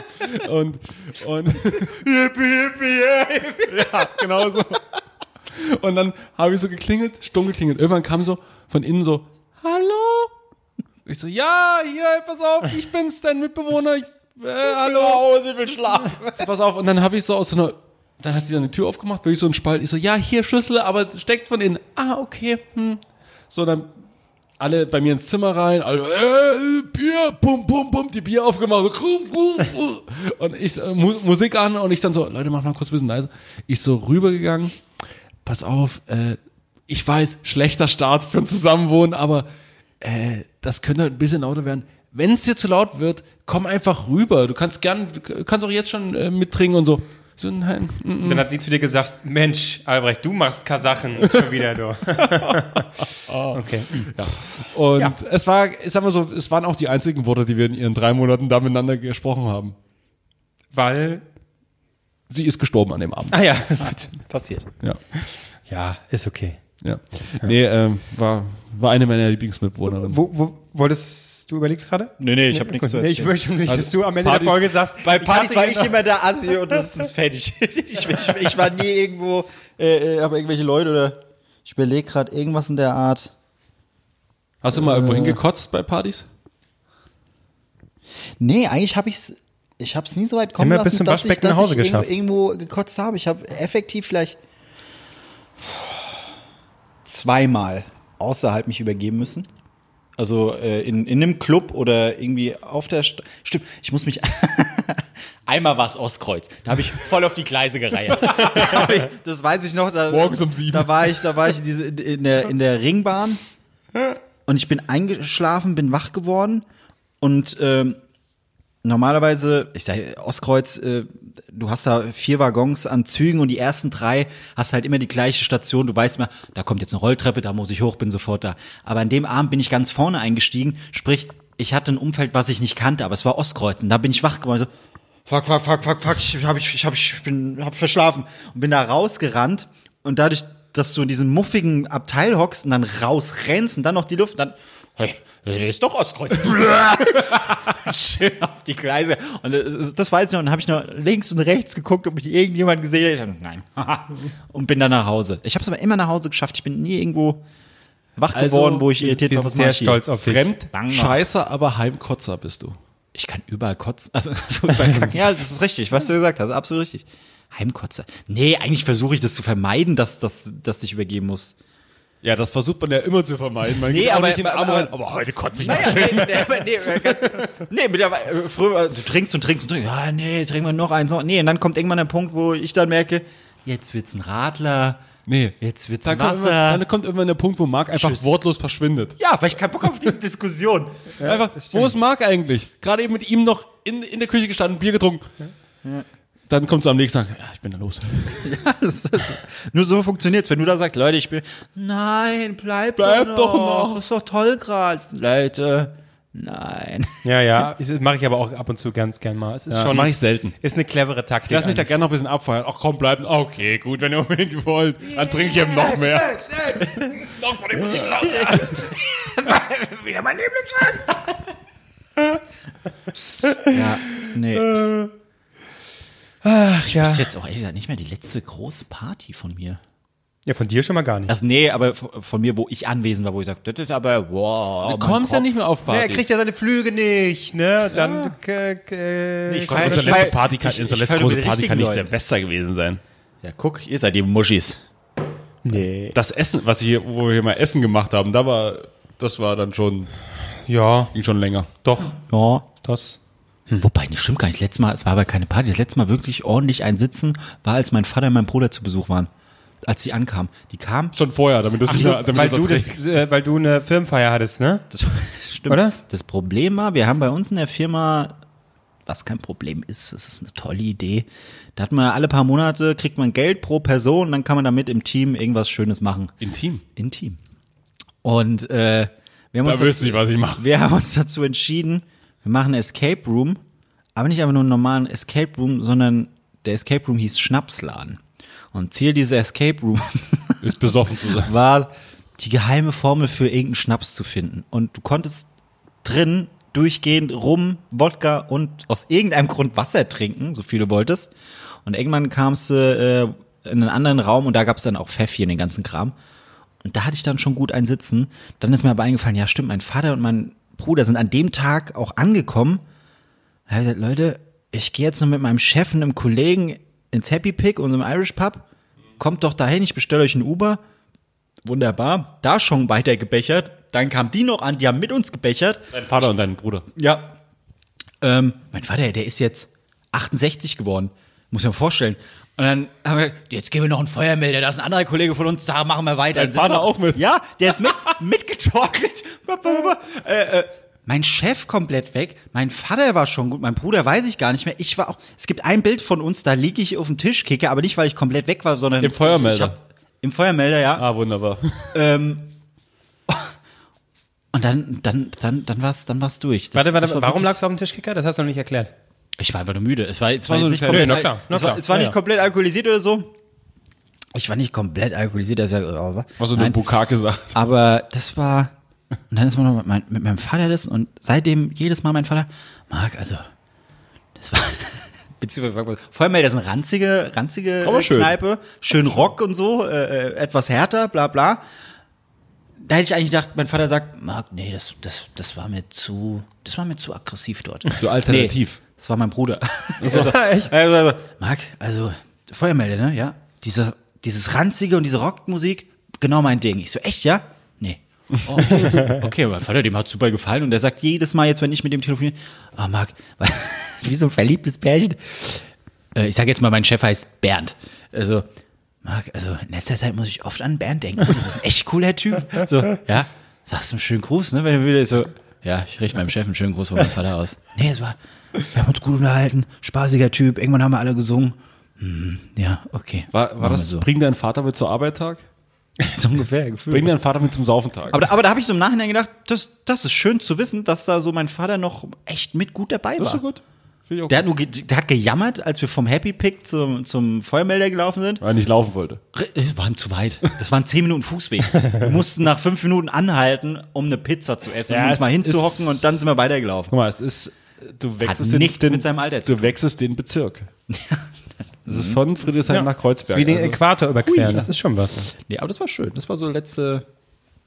C: Und, und ja, genau so. Und dann habe ich so geklingelt, stumm geklingelt. Irgendwann kam so von innen so, hallo? Ich so, ja, hier, pass auf, ich bin's, dein Mitbewohner. Ich, äh, hallo.
B: Oh, sie will schlafen.
C: So, pass auf. Und dann habe ich so aus so einer, dann hat sie dann die Tür aufgemacht, wirklich so ein Spalt. Ich so, ja, hier Schlüssel, aber steckt von innen. Ah, okay. Hm. So, dann alle bei mir ins Zimmer rein, alle, äh, Bier, pum, pum, pum, die Bier aufgemacht. So, und ich, äh, Mu Musik an und ich dann so, Leute, mach mal kurz ein bisschen leise. Ich so rübergegangen, pass auf, äh, ich weiß, schlechter Start für ein Zusammenwohnen, aber äh, das könnte ein bisschen lauter werden. Wenn es dir zu laut wird, komm einfach rüber. Du kannst gern, du kannst auch jetzt schon äh, mittrinken und so. So, nein, mm, mm.
A: Dann hat sie zu dir gesagt, Mensch, Albrecht, du machst Kasachen schon wieder, du. okay.
C: Und
A: Ja.
C: es war, ich sag mal so, es waren auch die einzigen Worte, die wir in ihren drei Monaten da miteinander gesprochen haben.
A: Weil,
C: Sie ist gestorben an dem Abend.
A: ah ja, gut, passiert.
C: Ja.
A: Ja, ist okay.
C: Ja. Nee, ähm, war, war eine meiner Lieblingsmitbewohnerinnen.
A: Wo, wo wolltest du überlegst gerade?
B: Nee, nee, ich habe nichts zu
A: nee, ich
B: erzählen.
A: möchte nicht, dass du am Ende
C: Partys-
A: der Folge sagst,
B: Bei Partys war ich immer der Assi und das ist fertig. Ich, ich, ich war nie irgendwo, äh, äh, aber irgendwelche Leute oder ich überlege gerade irgendwas in der Art.
C: Hast du mal irgendwo hingekotzt bei Partys?
B: Nee, eigentlich habe ich's ich habe es nie so weit kommen
A: Immer bis
B: lassen,
A: zum
B: dass ich, dass
A: nach Hause
B: ich irgendwo,
A: geschafft.
B: irgendwo gekotzt habe. Ich habe effektiv vielleicht zweimal außerhalb mich übergeben müssen. Also äh, in, in einem Club oder irgendwie auf der St Stimmt, ich muss mich. Einmal war es Ostkreuz. Da habe ich voll auf die Gleise gereiht. Da hab ich- das weiß ich noch. Da,
C: Morgens um sieben.
B: Da war ich, da war ich in, diese, in, in, der, in der Ringbahn und ich bin eingeschlafen, bin wach geworden und ähm, normalerweise, ich sage Ostkreuz, äh, du hast da vier Waggons an Zügen und die ersten drei hast halt immer die gleiche Station. Du weißt immer, da kommt jetzt eine Rolltreppe, da muss ich hoch, bin sofort da. Aber an dem Abend bin ich ganz vorne eingestiegen, sprich, ich hatte ein Umfeld, was ich nicht kannte, aber es war Ostkreuz und da bin ich wach geworden. So, fuck, fuck, fuck, fuck, fuck, ich hab, ich, ich, hab, ich bin, hab verschlafen und bin da rausgerannt und dadurch, dass du in diesem muffigen Abteil hockst und dann rausrennst und dann noch die Luft, dann, hey, der ist doch Ostkreuz. Schön auf die Gleise. Und das, das weiß ich noch. Und dann habe ich noch links und rechts geguckt, ob mich irgendjemand gesehen hat. Ich dachte, nein. und bin dann nach Hause. Ich habe es aber immer nach Hause geschafft. Ich bin nie irgendwo wach
C: Also,
B: geworden, wo ich irritiert war.
A: sind
B: was
A: sehr
B: ich hier?
A: stolz auf dich.
C: Fremd,
B: Danke.
C: Scheißer, aber Heimkotzer bist du.
B: Ich kann überall kotzen. Also, so überall kacken. ja, das ist richtig, was du gesagt hast. Absolut richtig. Heimkotzer. Nee, eigentlich versuche ich das zu vermeiden, dass, dass, dass dich übergeben musst.
C: Ja, das versucht man ja immer zu vermeiden. Man
B: Nee, aber-
C: nicht in den Arm
B: aber-
C: rein, aber heute kotze ich mal.
B: Naja, nee, nee, aber nee, äh, ganz, nee, mit der, äh, früher, du trinkst und trinkst und trinkst. Ja, nee, trinken wir noch eins. noch. Nee, und dann kommt irgendwann der Punkt, wo ich dann merke, jetzt wird's ein Radler.
C: Nee.
B: Jetzt wird's
C: Dann
B: ein
C: kommt,
B: Wasser.
C: irgendwann, dann kommt irgendwann der Punkt, wo Marc einfach
B: Tschüss.
C: wortlos verschwindet.
B: Ja, weil ich keinen Bock auf diese Diskussion.
C: einfach, wo ist Marc eigentlich? Gerade eben mit ihm noch in, in der Küche gestanden, Bier getrunken. Dann kommt so am nächsten Tag, ja, ich bin da los.
B: Das ist, nur so funktioniert's. Wenn du da sagst, Leute, ich bin, nein, bleib,
C: Bleib
B: doch,
C: doch
B: noch.
C: noch.
B: Ist doch toll gerade. Leute, nein.
A: Ja, ja, das mache ich aber auch ab und zu ganz gern mal. Es ist schon,
C: Mach ich selten.
A: ist eine clevere Taktik.
C: Ich lass mich da
A: eigentlich.
C: gerne noch ein bisschen abfeuern. Ach komm, bleibt. Okay, gut, wenn ihr unbedingt wollt, dann trinke ich eben noch mehr. noch mal die Musik lauter.
B: Wieder mein Lieblingsschrank. ja, nee.
A: Ach ja.
B: Das ist jetzt auch ehrlich gesagt nicht mehr die letzte große Party von mir.
A: Ja, von dir schon mal gar nicht.
B: Also nee, aber von von mir, wo ich anwesend war, wo ich sage, das ist aber, wow.
C: Du kommst ja nicht mehr auf
A: Ja, er
C: Partys.
A: kriegt ja seine Flüge nicht, ne? Dann äh, äh,
B: Ich feier-
C: unsere letzte Party kann,
B: ich-
C: unsere letzte große Party kann nicht Silvester gewesen sein.
B: Ja, guck, ihr seid die Muschis.
A: Nee.
C: Das Essen, was hier, wo wir hier mal Essen gemacht haben, da war, das war dann schon,
A: Ja,
C: ging schon länger.
A: doch.
B: Ja.
A: Das.
B: Wobei, das stimmt gar nicht. Letztes Mal, es war aber keine Party. Das letzte Mal wirklich ordentlich ein Sitzen war, als mein Vater und mein Bruder zu Besuch waren. Als die ankamen. Die kamen.
C: Schon vorher, damit du es
A: So,
C: damit
A: weil, du das, äh, weil du eine Firmenfeier hattest, ne?
B: Das, stimmt.
A: Oder?
B: Das Problem war, wir haben bei uns in der Firma, was kein Problem ist, es ist eine tolle Idee. Da hat man alle paar Monate, kriegt man Geld pro Person, dann kann man damit im Team irgendwas Schönes machen.
C: Intim.
B: Intim. Und äh, wir, haben
C: Da
B: uns
C: wüsste ich, was ich mache.
B: wir haben uns dazu entschieden, wir machen einen Escape Room, aber nicht einfach nur einen normalen Escape Room, sondern der Escape Room hieß Schnapsladen. Und Ziel dieser Escape Room
C: Ist besoffen zu sein.
B: war, die geheime Formel für irgendeinen Schnaps zu finden. Und du konntest drin durchgehend Rum, Wodka und aus irgendeinem Grund Wasser trinken, so viel du wolltest. Und irgendwann kamst du äh, in einen anderen Raum und da gab es dann auch Pfeffi in den ganzen Kram. Und da hatte ich dann schon gut ein Sitzen. Dann ist mir aber eingefallen, ja stimmt, mein Vater und mein Bruder sind an dem Tag auch angekommen. Er hat gesagt, Leute, ich gehe jetzt noch mit meinem Chef und einem Kollegen ins Happy Pig, unserem Irish Pub. Kommt doch dahin, ich bestelle euch ein Uber. Wunderbar. Da schon weiter gebechert. Dann kam die noch an, die haben mit uns gebechert.
C: Dein Vater und dein Bruder.
B: Ja. Ähm, mein Vater, der ist jetzt 68 geworden. Muss ich mir vorstellen. Und dann haben wir gesagt, jetzt geben wir noch einen Feuermelder, da ist ein anderer Kollege von uns, da machen wir weiter.
C: Dein
B: Dann wir
C: Vater auch mit?
B: Ja, der ist mit, mitgetorkelt. äh, äh, mein Chef komplett weg, mein Vater war schon gut, mein Bruder weiß ich gar nicht mehr. Ich war auch, es gibt ein Bild von uns, da liege ich auf dem Tisch, kicke, aber nicht, weil ich komplett weg war, sondern
C: Im Feuermelder?
B: Ich hab, Im Feuermelder, ja.
C: Ah, wunderbar.
B: Ähm, und dann, dann, dann, dann war's, dann war's durch. Das-
A: Warte, warte,
B: war
A: warum
B: wirklich-
A: lagst du auf dem Tischkicker? Das hast du noch nicht erklärt.
B: Ich war einfach nur müde. Es war, es war,
C: so
B: jetzt
C: ein
B: nicht komplett,
A: na klar, na
B: es war, es war
A: Ja,
B: nicht komplett alkoholisiert oder so. Ich war nicht komplett alkoholisiert, das ist ja,
C: Was du nur Bukake gesagt.
B: aber das war, und dann ist man noch mit, mein, mit meinem Vater das und seitdem jedes Mal mein Vater, Marc, also, das war, beziehungsweise, Vollmelder ist eine ranzige, ranzige
C: Aber schön.
B: Kneipe, schön Rock und so, äh, äh, etwas härter, bla, bla. Da hätte ich eigentlich gedacht, mein Vater sagt, Marc, nee, das, das, das war mir zu, das war mir zu aggressiv dort.
C: Zu alternativ.
B: Nee, das war mein Bruder. Also,
A: Echt?
B: Also, also, Marc, also Feuermelder, ne? Ja. Diese, dieses ranzige und diese Rockmusik, genau mein Ding. Ich so, echt, ja? Nee. Oh, okay. okay, mein Vater, dem hat super gefallen und der sagt jedes Mal jetzt, wenn ich mit dem telefoniere, ah, Marc, wie so ein verliebtes Pärchen. Äh, ich sage jetzt mal, mein Chef heißt Bernd. Also, Marc, also in letzter Zeit muss ich oft an Bernd denken. Das ist ein echt cooler Typ. So, ja, sagst du einen schönen Gruß, ne? Wenn du willst, so, ja, ich richte meinem Chef einen schönen Gruß von meinem Vater aus. Nee, es war, wir haben uns gut unterhalten, spaßiger Typ, irgendwann haben wir alle gesungen. Hm, ja, okay.
C: War, war das,
B: so.
C: bring deinen Vater mit zur Arbeit Tag?
B: so ungefähr gefühlt.
C: Bring deinen Vater mit zum Saufentag.
B: Aber, da- aber da habe ich so im Nachhinein gedacht, das, das ist schön zu wissen, dass da so mein Vater noch echt mit gut dabei
C: das ist
B: war.
C: so gut. Finde ich auch
B: Der hat,
C: gut.
B: nur ge der hat gejammert, als wir vom Happy Pick zum, zum Feuermelder gelaufen sind.
C: Weil er nicht laufen wollte.
B: Das war ihm zu weit. Das waren zehn Minuten Fußweg. Wir mussten nach fünf Minuten anhalten, um eine Pizza zu essen,
C: Ja,
B: um uns mal hinzuhocken und dann sind wir weitergelaufen.
C: Guck mal, es ist, du wechselst
B: nichts
C: den,
B: mit seinem Alter
C: Du wechselst den Bezirk. Das ist von Friedrichshain nach
A: Das
C: Kreuzberg.
A: ist wie den
C: Also,
A: Äquator überqueren. Das ist schon was.
B: Nee, aber das war schön. Das war so letzte.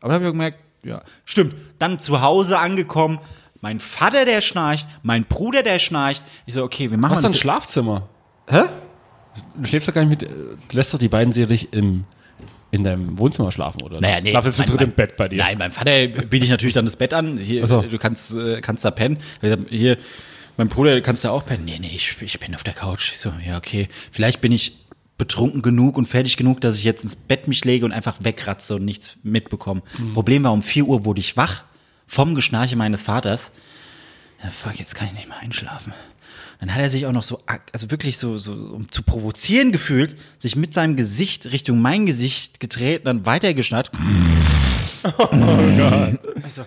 B: Aber da habe ich auch gemerkt, ja. Stimmt. Dann zu Hause angekommen. Mein Vater, der schnarcht, mein Bruder, der schnarcht. Ich so, okay, wir machen
C: hast du ein
B: das.
C: Schlafzimmer?
B: Hä?
C: Du schläfst doch gar nicht mit. äh, Du lässt doch die beiden sicherlich im, in deinem Wohnzimmer schlafen, oder?
B: Naja, nee.
C: Schlafst du zu
B: mein-
C: dritt
B: mein-
C: im Bett bei dir?
B: Nein, meinem Vater biete ich natürlich dann das Bett an. Hier,
C: so.
B: du kannst, äh, kannst da pennen. Hier, mein Bruder, kannst du auch pennen? Nee, nee, ich, ich bin auf der Couch. Ich so, ja, okay. Vielleicht bin ich betrunken genug und fertig genug, dass ich jetzt ins Bett mich lege und einfach wegratze und nichts mitbekomme.
C: Mhm.
B: Problem war, um 4 Uhr wurde ich wach vom Geschnarche meines Vaters. Ja, fuck, jetzt kann ich nicht mehr einschlafen. Dann hat er sich auch noch so, also wirklich so, so um zu provozieren gefühlt, sich mit seinem Gesicht Richtung mein Gesicht gedreht und dann weitergeschnarrt. Oh Gott. Ich so,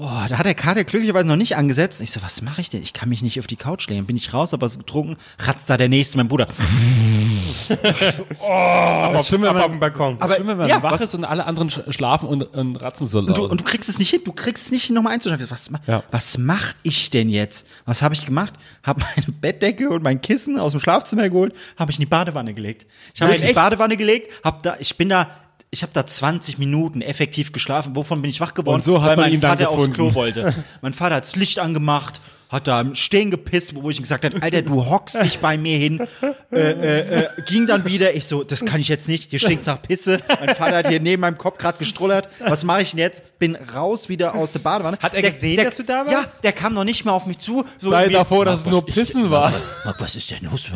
B: oh, da hat der Kater glücklicherweise noch nicht angesetzt. Ich so, was mache ich denn? Ich kann mich nicht auf die Couch legen. Bin ich raus, aber es ist getrunken, ratzt da der Nächste, mein Bruder.
C: aber schön, wenn man,
A: auf dem Balkon.
C: aber schön, wenn man
B: ja,
C: wach
B: was-
C: ist und alle anderen sch schlafen und, und ratzen so
B: Und
C: laut.
B: du, und du kriegst es nicht hin, du kriegst es nicht hin, nochmal einzuschlafen. Was,
C: Ja.
B: was mach ich denn jetzt? Was habe ich gemacht? Habe meine Bettdecke und mein Kissen aus dem Schlafzimmer geholt, habe ich in die Badewanne gelegt. Ich habe mich in die? Badewanne gelegt, hab da, ich bin da, ich habe da 20 Minuten effektiv geschlafen. Wovon bin ich wach geworden?
C: Und so hat
B: Weil
C: man
B: mein
C: ihn dann
B: Vater aufs
C: gefunden.
B: Klo wollte. mein Vater hat das Licht angemacht, hat da im Stehen gepisst, wo ich gesagt habe, Alter, du hockst dich bei mir hin. Äh, äh, äh, ging dann wieder, ich so, das kann ich jetzt nicht, hier stinkt's nach Pisse. Mein Vater hat hier neben meinem Kopf gerade gestrullert. Was mache ich denn jetzt? Bin raus wieder aus der Badewanne.
A: Hat er gesehen, dass du da warst?
B: Ja, der kam noch nicht mal auf mich zu. So
C: Sei davor, dass es
B: "Marc,
C: nur
B: was ist
C: Pissen
B: denn-
C: war."
B: Marc, was ist denn los?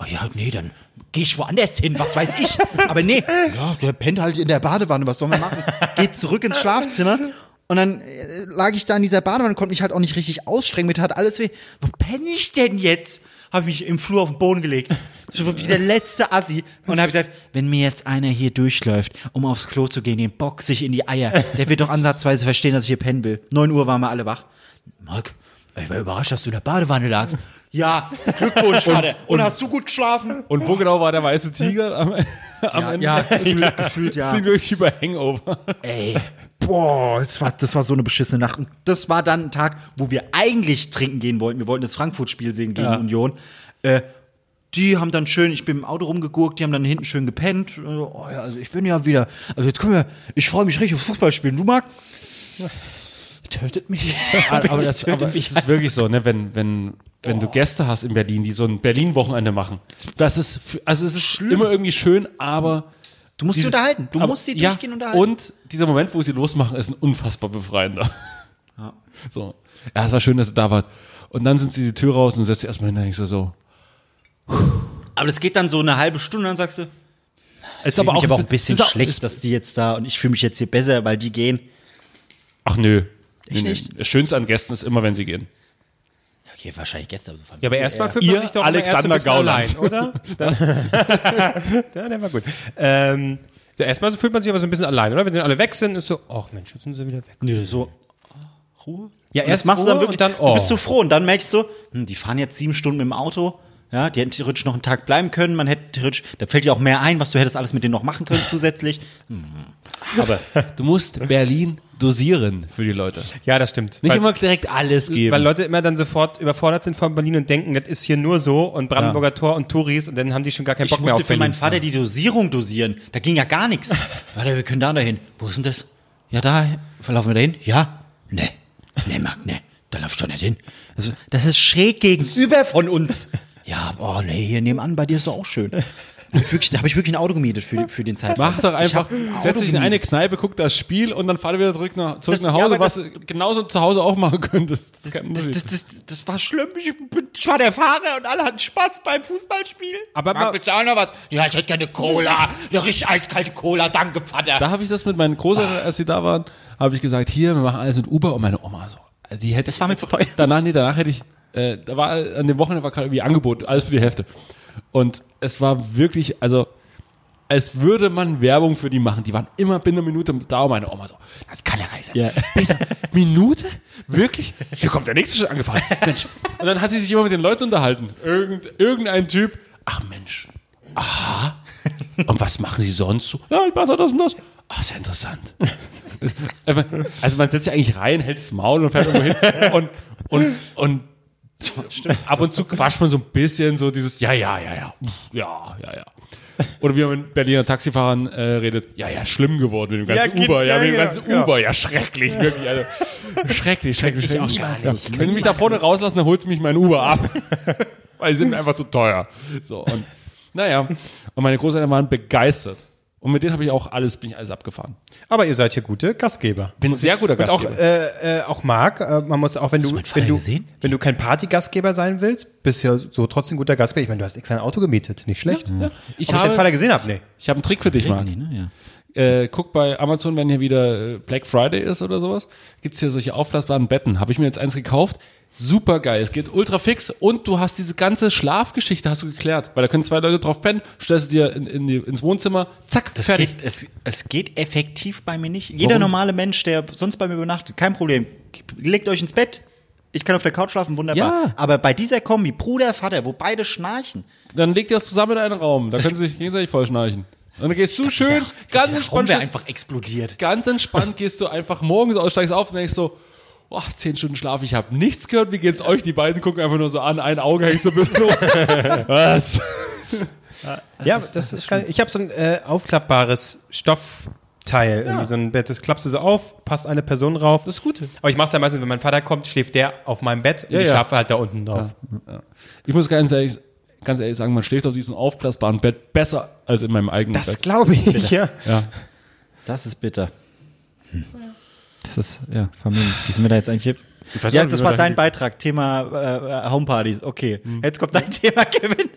B: Oh ja, nee, dann geh ich woanders hin, was weiß ich. Aber nee, ja, der pennt halt in der Badewanne, was sollen wir machen? Geht zurück ins Schlafzimmer. Und dann äh, lag ich da in dieser Badewanne, konnte mich halt auch nicht richtig ausstrengen, mir tat alles weh. Wo penne ich denn jetzt? Habe ich mich im Flur auf den Boden gelegt. So wie der letzte Assi. Und habe gesagt, wenn mir jetzt einer hier durchläuft, um aufs Klo zu gehen, den box ich in die Eier. Der wird doch ansatzweise verstehen, dass ich hier pennen will. 9 Uhr waren wir alle wach. Marc, ich war überrascht, dass du in der Badewanne lagst. Ja, Glückwunsch, Vater. Und, hast du gut geschlafen?
C: und wo genau war der weiße Tiger am, am Ende?
B: ja, gefühlt, gefühlt,
C: Das
B: ja.
C: klingt wirklich über Hangover.
B: Ey, boah, das war, das war so eine beschissene Nacht. Und das war dann ein Tag, wo wir eigentlich trinken gehen wollten. Wir wollten das Frankfurt-Spiel sehen gegen
C: Ja.
B: Union. Äh, die haben dann schön, ich bin im Auto rumgegurkt, die haben dann hinten schön gepennt. Äh, Oh ja, also ich bin ja wieder, also jetzt können wir, ich freue mich richtig aufs Fußballspielen. Du, Marc? Tötet mich.
C: aber das, aber es ist wirklich so, ne, wenn, wenn, wenn du Gäste hast in Berlin, die so ein Berlin-Wochenende machen. Das ist, also es ist immer irgendwie schön, aber.
B: Du musst sie
C: diese-
B: unterhalten. Du
C: aber-
B: musst sie
C: ja,
B: durchgehend unterhalten.
C: Und dieser Moment, wo sie losmachen, ist ein unfassbar befreiender. So. Ja, es war schön, dass ihr da wart. Und dann sind sie die Tür raus und setzt sie erstmal hin, ich so, so.
B: aber das geht dann so eine halbe Stunde, dann sagst du,
C: Ist
B: aber auch, aber auch ein bisschen schlecht, dass die jetzt da und ich fühle mich jetzt hier besser, weil die gehen.
C: Ach nö. Nee, nee.
B: nicht?
C: Das Schönste an Gästen ist immer, wenn sie gehen.
B: Okay, wahrscheinlich gestern.
A: Ja, aber erstmal fühlt man sich doch erst so
C: Alexander
A: bisschen
C: Gauland.
A: allein, oder? Dann- ja, der war gut. Ähm, ja, erstmal so fühlt man sich aber so ein bisschen allein, oder? Wenn dann alle weg sind, ist so, ach Mensch, jetzt sind sie wieder weg.
B: Nö, so oh, Ruhe.
A: Ja,
B: Und das machst du dann wirklich,
A: dann, oh.
B: du bist so froh und dann merkst du, hm, die fahren jetzt sieben Stunden mit dem Auto. Ja, die hätten theoretisch noch einen Tag bleiben können. Man hätte theoretisch, da fällt dir auch mehr ein, was du hättest alles mit denen noch machen können zusätzlich.
C: Aber du musst Berlin dosieren für die Leute.
A: Ja, das stimmt.
C: Nicht
A: weil,
C: immer direkt alles geben.
A: weil Leute immer dann sofort überfordert sind von Berlin und denken, das ist hier nur so und Brandenburger Tor und Touris und dann haben die schon gar keinen
B: Ich
A: Bock mehr
B: musste
A: auf
B: für
A: Berlin.
B: meinen Vater die Dosierung dosieren. Da ging ja gar nichts. Warte, wir können da und dahin. Wo ist denn das? Ja, da. Verlaufen wir dahin? Ja. Nee. Nee, Marc, nee. Da lauf ich doch nicht hin. Also, das ist schräg gegenüber von uns. Ja, oh nee, hier nebenan bei dir ist doch auch schön. Hab ich wirklich, da habe ich wirklich ein Auto gemietet für, für den Zeitraum.
C: Mach doch
B: Ich
C: einfach,
B: hab
C: setz dich in eine. Kneipe, guck das Spiel und dann fahr wieder zurück nach, zurück
B: Das-
C: nach
B: ja,
C: Hause,
B: aber
C: was du genauso zu Hause auch machen könntest. Das
B: Das, das, das, das war schlimm. Ich, bin- ich war der Fahrer und alle hatten Spaß beim Fußballspiel.
A: Aber
B: willst du auch noch was? Ja, ich hätte gerne Cola. Eine richtig eiskalte Cola. Danke, Vater.
C: Da habe ich das mit meinen Großeltern, als sie da waren, habe ich gesagt, hier, wir machen alles mit Uber und meine Oma so. also Die hätte
B: Das war mir zu teuer.
C: Danach, nee, danach hätte ich, äh, da war an dem Wochenende war gerade irgendwie Angebot, alles für die Hälfte. Und es war wirklich, also, als würde man Werbung für die machen. Die waren immer binnen einer Minute da und meine Oma so, das kann ja nicht sein.
B: Ja.
C: Ich sag, Minute? Wirklich? Hier kommt der nächste schon angefahren. Mensch. Und dann hat sie sich immer mit den Leuten unterhalten. Irgend, irgendein Typ, ach Mensch, aha. Und was machen sie sonst so? Ja, ich mache das und das. Ach, ist ja interessant. Also man setzt sich eigentlich rein, hält das Maul und fährt irgendwo hin und, und, und ab und zu quatscht man so ein bisschen so dieses Ja, ja, ja, ja, ja, ja, ja. Oder wie man mit Berliner Taxifahrern äh, redet, ja, ja, schlimm geworden mit dem ganzen
A: Ja,
C: Uber, ja,
A: ja,
C: mit dem
A: ja,
C: ganzen
A: ja.
C: Uber, ja, schrecklich, wirklich, also, schrecklich, schrecklich, schrecklich.
B: gar
C: Ja.
B: nicht.
C: Wenn sie mich da vorne rauslassen, dann holt mich mein Uber ab, weil sie sind einfach zu teuer. So, und, naja, und meine Großeltern waren begeistert. Und mit denen habe ich auch alles, bin ich alles abgefahren.
A: Aber ihr seid hier gute Gastgeber.
C: Bin ein sehr guter
A: Und auch,
C: Gastgeber.
A: äh, äh, auch Marc, äh, man muss auch, wenn du, wenn du,
B: gesehen?
A: wenn du kein Partygastgeber sein willst, bist ja so trotzdem guter Gastgeber. Ich meine, du hast extra ein Auto gemietet, nicht schlecht.
C: Ich
A: Ob ich
C: habe,
A: deinen Vater gesehen habe, nee.
C: ich habe einen Trick für dich, Marc.
B: Nee, ne? ja.
C: äh, guck bei Amazon, wenn hier wieder äh, Black Friday ist oder sowas, gibt's hier solche aufblasbaren Betten. Habe ich mir jetzt eins gekauft. Super geil. Es geht ultra fix und du hast diese ganze Schlafgeschichte hast du geklärt, weil da können zwei Leute drauf pennen, stellst du dir in, in die, ins Wohnzimmer, zack,
B: Das
C: fertig.
B: geht, es, es geht effektiv bei mir nicht. Jeder
C: Warum?
B: normale Mensch, der sonst bei mir übernachtet, kein Problem. Legt euch ins Bett. Ich kann auf der Couch schlafen, wunderbar.
C: Ja.
B: Aber bei dieser Kombi, Bruder, Vater, wo beide schnarchen,
C: Dann legt ihr das zusammen in einen Raum, da können sie sich gegenseitig vollschnarchen. Und dann gehst du schön, ganz
B: dieser Raum
C: entspannt,
B: wäre einfach explodiert.
C: ganz entspannt gehst du einfach morgens aus, steigst auf und denkst so, oh, zehn Stunden Schlaf, ich habe nichts gehört, wie geht's euch? Die beiden gucken einfach nur so an, ein Auge hängt so ein bisschen hoch. Was?
A: ja, das ist, geil. Ich habe so ein äh, aufklappbares Stoffteil, irgendwie so ein Bett, das klappst du so auf, passt eine Person drauf.
C: Das ist gut.
A: Aber ich mache es ja meistens, wenn mein Vater kommt, schläft der auf meinem Bett und
C: Ja,
A: ich
C: ja.
A: schlafe halt da unten drauf.
C: Ich muss ganz ehrlich, ganz ehrlich sagen, man schläft auf diesem aufblasbaren Bett besser als in meinem eigenen
A: Das
C: Bett.
A: glaube ich, ja.
C: Ja.
B: Das ist bitter. Hm. Das ist, ja, Familie. Wie sind wir da jetzt eigentlich Ja,
C: nicht,
B: das war dein Beitrag, Thema äh, Homepartys. Okay, jetzt kommt dein Thema, Kevin.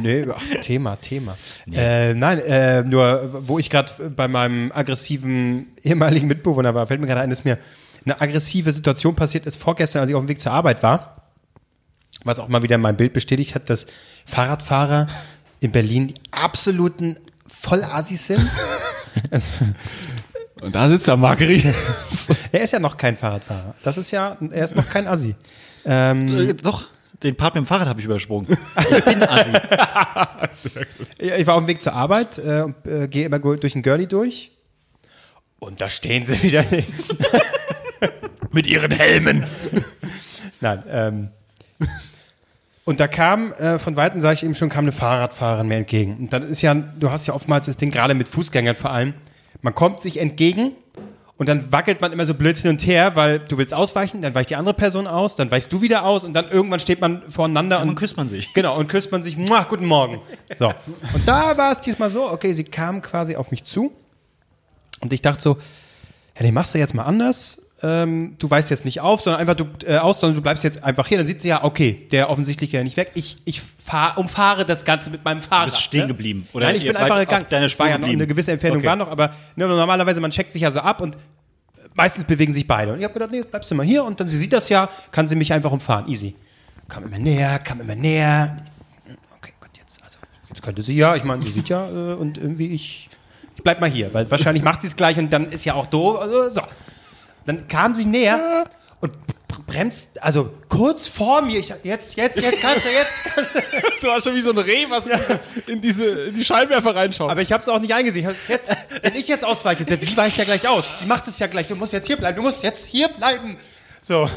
A: Nö, ach, Thema, Thema. Äh, nein, äh, nur wo ich gerade bei meinem aggressiven ehemaligen Mitbewohner war, fällt mir gerade ein, dass mir eine aggressive Situation passiert ist vorgestern, als ich auf dem Weg zur Arbeit war. Was auch mal wieder mein Bild bestätigt hat, dass Fahrradfahrer in Berlin die absoluten Vollassis sind.
C: Und da sitzt der Marguerite.
A: er ist ja noch kein Fahrradfahrer. Das ist ja, er ist noch kein Assi. Ähm,
B: Äh, doch, den Part mit dem Fahrrad habe ich übersprungen. Ich bin Assi.
A: Ich war auf dem Weg zur Arbeit äh, und äh, gehe immer durch den Girlie durch. Und da stehen sie wieder. Mit ihren Helmen. Nein, ähm. Und da kam, äh, von Weitem sage ich eben schon, kam eine Fahrradfahrerin mir entgegen. Und dann ist ja, du hast ja oftmals das Ding, gerade mit Fußgängern vor allem, man kommt sich entgegen Und dann wackelt man immer so blöd hin und her, weil du willst ausweichen, dann weicht die andere Person aus, dann weichst du wieder aus und dann irgendwann steht man voreinander und
B: dann küsst man sich.
A: Genau, und küsst man sich, Muah, guten Morgen. So. Und da war es diesmal so, okay, sie kam quasi auf mich zu und ich dachte so, ja, den machst du jetzt mal anders. Ähm, du weißt jetzt nicht auf, sondern einfach du äh, aus, sondern du bleibst jetzt einfach hier. Dann sieht sie ja, okay, der offensichtlich geht ja nicht weg. Ich, ich fahr, umfahre das Ganze mit meinem Fahrrad.
B: bist stehen
A: ne?
B: geblieben, oder
A: Nein, ich bin einfach gegangen.
B: deiner
A: Es war
B: Spur
A: ja noch eine gewisse Entfernung
B: Okay.
A: war noch, aber ne, normalerweise man checkt sich ja so ab und meistens bewegen sich beide. Und ich habe gedacht, nee, bleibst du mal hier und dann sie sieht das ja, kann sie mich einfach umfahren. Easy. Kam immer näher, kam immer näher. Okay, gut, jetzt, also, jetzt könnte sie ja, ich meine, sie sieht ja äh, und irgendwie ich, ich bleib mal hier, weil wahrscheinlich macht sie es gleich und dann ist ja auch doof. Also, so. Dann kam sie näher und bremst, also kurz vor mir, ich, jetzt, jetzt, jetzt kannst du, jetzt kannst du.
C: Du warst schon wie so ein Reh, was in, diese, in die Scheinwerfer reinschaut.
A: Aber ich habe es auch nicht eingesehen. Jetzt, wenn ich jetzt ausweiche, sie weicht ja gleich aus. Sie macht es ja gleich. Du musst jetzt hier bleiben. Du musst jetzt hier bleiben. So.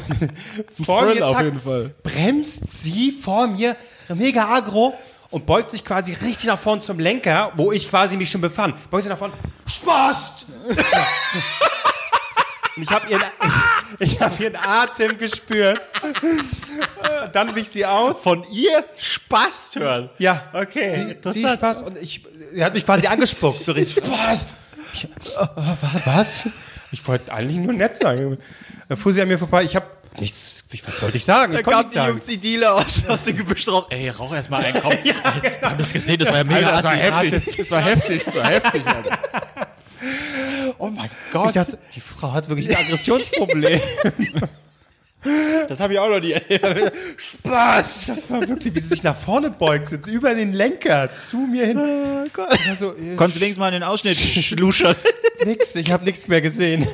A: Vor mir,
C: auf jeden Fall.
A: bremst sie vor mir mega agro und beugt sich quasi richtig nach vorn zum Lenker, wo ich quasi mich schon befand. Beugt sich nach vorn. Spaß! Und ich habe ihren, ich, ich hab ihren Atem gespürt. Dann wich sie aus.
B: Von ihr Spaß hören.
A: Ja,
B: Okay,
A: Sie, sie. Spaß und ich, er hat mich quasi angespuckt, so richtig. Spaß. Ich, äh, äh, was? Ich wollte eigentlich nur nett sein. Dann fuhr sie an mir vorbei. Ich habe nichts. Ich, was sollte ich sagen?
B: Da
A: Ich konnte
B: kam
A: nichts
B: die
A: sagen.
B: Jungs die Dealer aus, aus dem Gebüsch drauf. Ey, rauch erst mal einen, komm. ja, genau. Hab das gesehen, das war ja mega
C: das war
B: assi.
C: heftig. Das war heftig. Das war heftig.
B: Oh mein Gott,
A: dachte, die Frau hat wirklich ein Aggressionsproblem.
B: das habe ich auch noch nie erlebt.
A: Spaß! Das war wirklich, wie sie sich nach vorne beugt, über den Lenker zu mir hin. Oh Gott. Also, äh,
B: Konntest du wenigstens mal in den Ausschnitt schluschern?
A: nix, ich habe nichts mehr gesehen.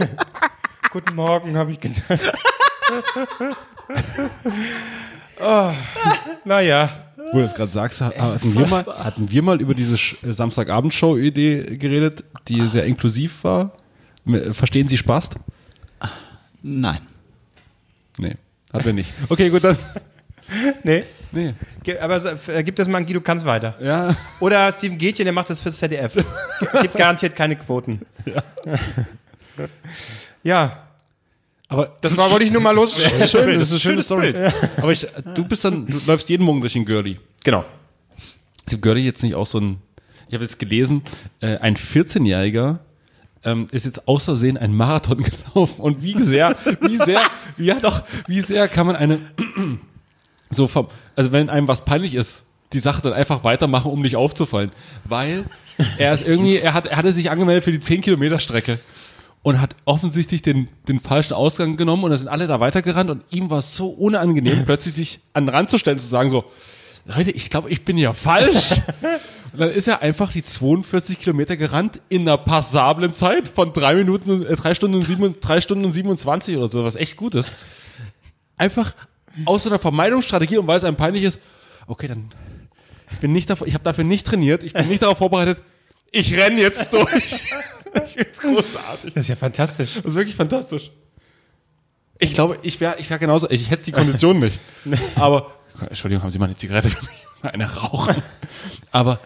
A: Guten Morgen, habe ich gedacht. oh, naja.
C: Wo du das gerade sagst, hatten wir, mal, hatten wir mal über diese äh, Samstagabend-Show-Idee geredet, die sehr inklusiv war? Verstehen Sie Spaß?
B: Nein.
C: Nee, hatten wir nicht. Okay, gut, dann.
A: Nee.
C: Nee.
A: Aber äh, gib das mal an Guido Kanz weiter.
C: Ja.
A: Oder Steven Gätchen, der macht das fürs ZDF. Gibt garantiert keine Quoten. Ja.
C: Aber
A: Das war, wollte ich nur mal
C: das
A: loswerden.
C: ist schön, das ist eine schöne Story. Aber ich, du bist dann, du läufst jeden Morgen durch den Girlie.
A: Genau.
C: Ist im Girlie jetzt nicht auch so ein, ich habe jetzt gelesen, äh, ein 14-Jähriger ähm, ist jetzt aus Versehen ein Marathon gelaufen. Und wie sehr, wie sehr, ja doch, wie sehr kann man eine, so vom, also wenn einem was peinlich ist, die Sache dann einfach weitermachen, um nicht aufzufallen. Weil er ist irgendwie, er hat, er hatte sich angemeldet für die 10 Kilometer Strecke und hat offensichtlich den, den falschen Ausgang genommen und da sind alle da weitergerannt und ihm war es so unangenehm, plötzlich sich an den Rand zu stellen, zu sagen so, Leute, ich glaube, ich bin ja falsch. Und dann ist er einfach die 42 Kilometer gerannt in einer passablen Zeit von drei Minuten, äh, drei Stunden, und sieben, drei Stunden und 27 oder so, was echt gut ist. Einfach aus so einer Vermeidungsstrategie und weil es einem peinlich ist, okay, dann ich bin nicht dafür, ich habe dafür nicht trainiert, ich bin nicht darauf vorbereitet, ich renne jetzt durch. ich find's großartig.
A: Das ist ja fantastisch.
C: Das ist wirklich fantastisch. Ich glaube, ich wäre ich wär genauso, ich hätte die Kondition nicht. Aber, Entschuldigung, haben Sie mal eine Zigarette für mich? Eine rauchen. Aber,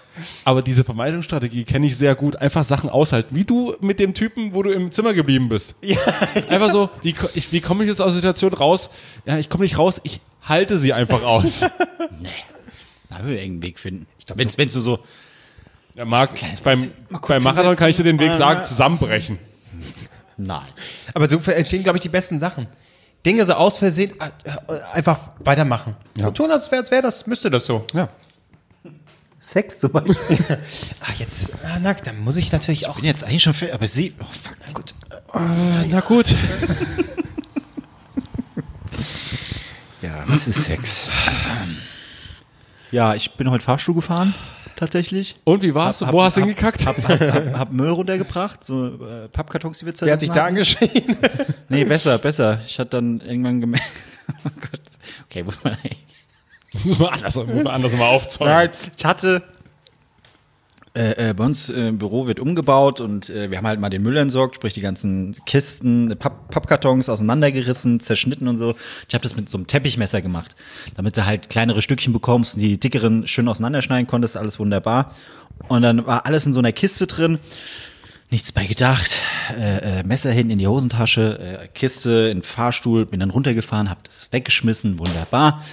C: aber diese Vermeidungsstrategie kenne ich sehr gut. Einfach Sachen aushalten. Wie du mit dem Typen, wo du im Zimmer geblieben bist. Ja. Einfach so, wie, ich, wie komme ich jetzt aus der Situation raus? Ja, ich komme nicht raus, ich halte sie einfach aus.
B: Da haben wir irgendeinen Weg finden. Wenn's, wenn's du so,
C: Ja, Marc, beim, beim Marathon kann ich dir den Weg sagen, zusammenbrechen.
B: nein.
A: Aber so entstehen, glaube ich, die besten Sachen. Dinge so aus Versehen äh, äh, einfach weitermachen. So tun, als wäre wär das, müsste das so.
C: Ja.
B: Sex zum Beispiel. Ich
A: Ach, jetzt, ah, na, dann muss ich natürlich auch.
B: bin jetzt eigentlich schon fertig, aber sie, oh fuck, na gut.
C: Na gut.
B: Ja, was ist Sex? Ja, ich bin heute Fahrstuhl gefahren, tatsächlich.
C: Und wie war's?
B: Hab-
C: Wo
B: hab-
C: hast du hingekackt?
B: Hab, hab, hab Müll runtergebracht, so äh, Pappkartons, die wir
A: Wer hat sich da
B: zerrissen
A: angeschrien?
B: Nee, besser, besser. Ich hatte dann irgendwann gemerkt. Oh Gott. Okay, muss man eigentlich.
C: muss man anders, muss man anders mal aufzäumen.
B: Nein, ich hatte. Äh, äh, bei uns äh, im Büro wird umgebaut und äh, wir haben halt mal den Müll entsorgt, sprich die ganzen Kisten, äh, Papp Pappkartons auseinandergerissen, zerschnitten und so. Ich habe das mit so einem Teppichmesser gemacht, damit du halt kleinere Stückchen bekommst und die dickeren schön auseinanderschneiden konntest, alles wunderbar. Und dann war alles in so einer Kiste drin. Nichts bei gedacht. Äh, äh, Messer hinten in die Hosentasche, äh, Kiste in den Fahrstuhl, bin dann runtergefahren, hab das weggeschmissen, wunderbar.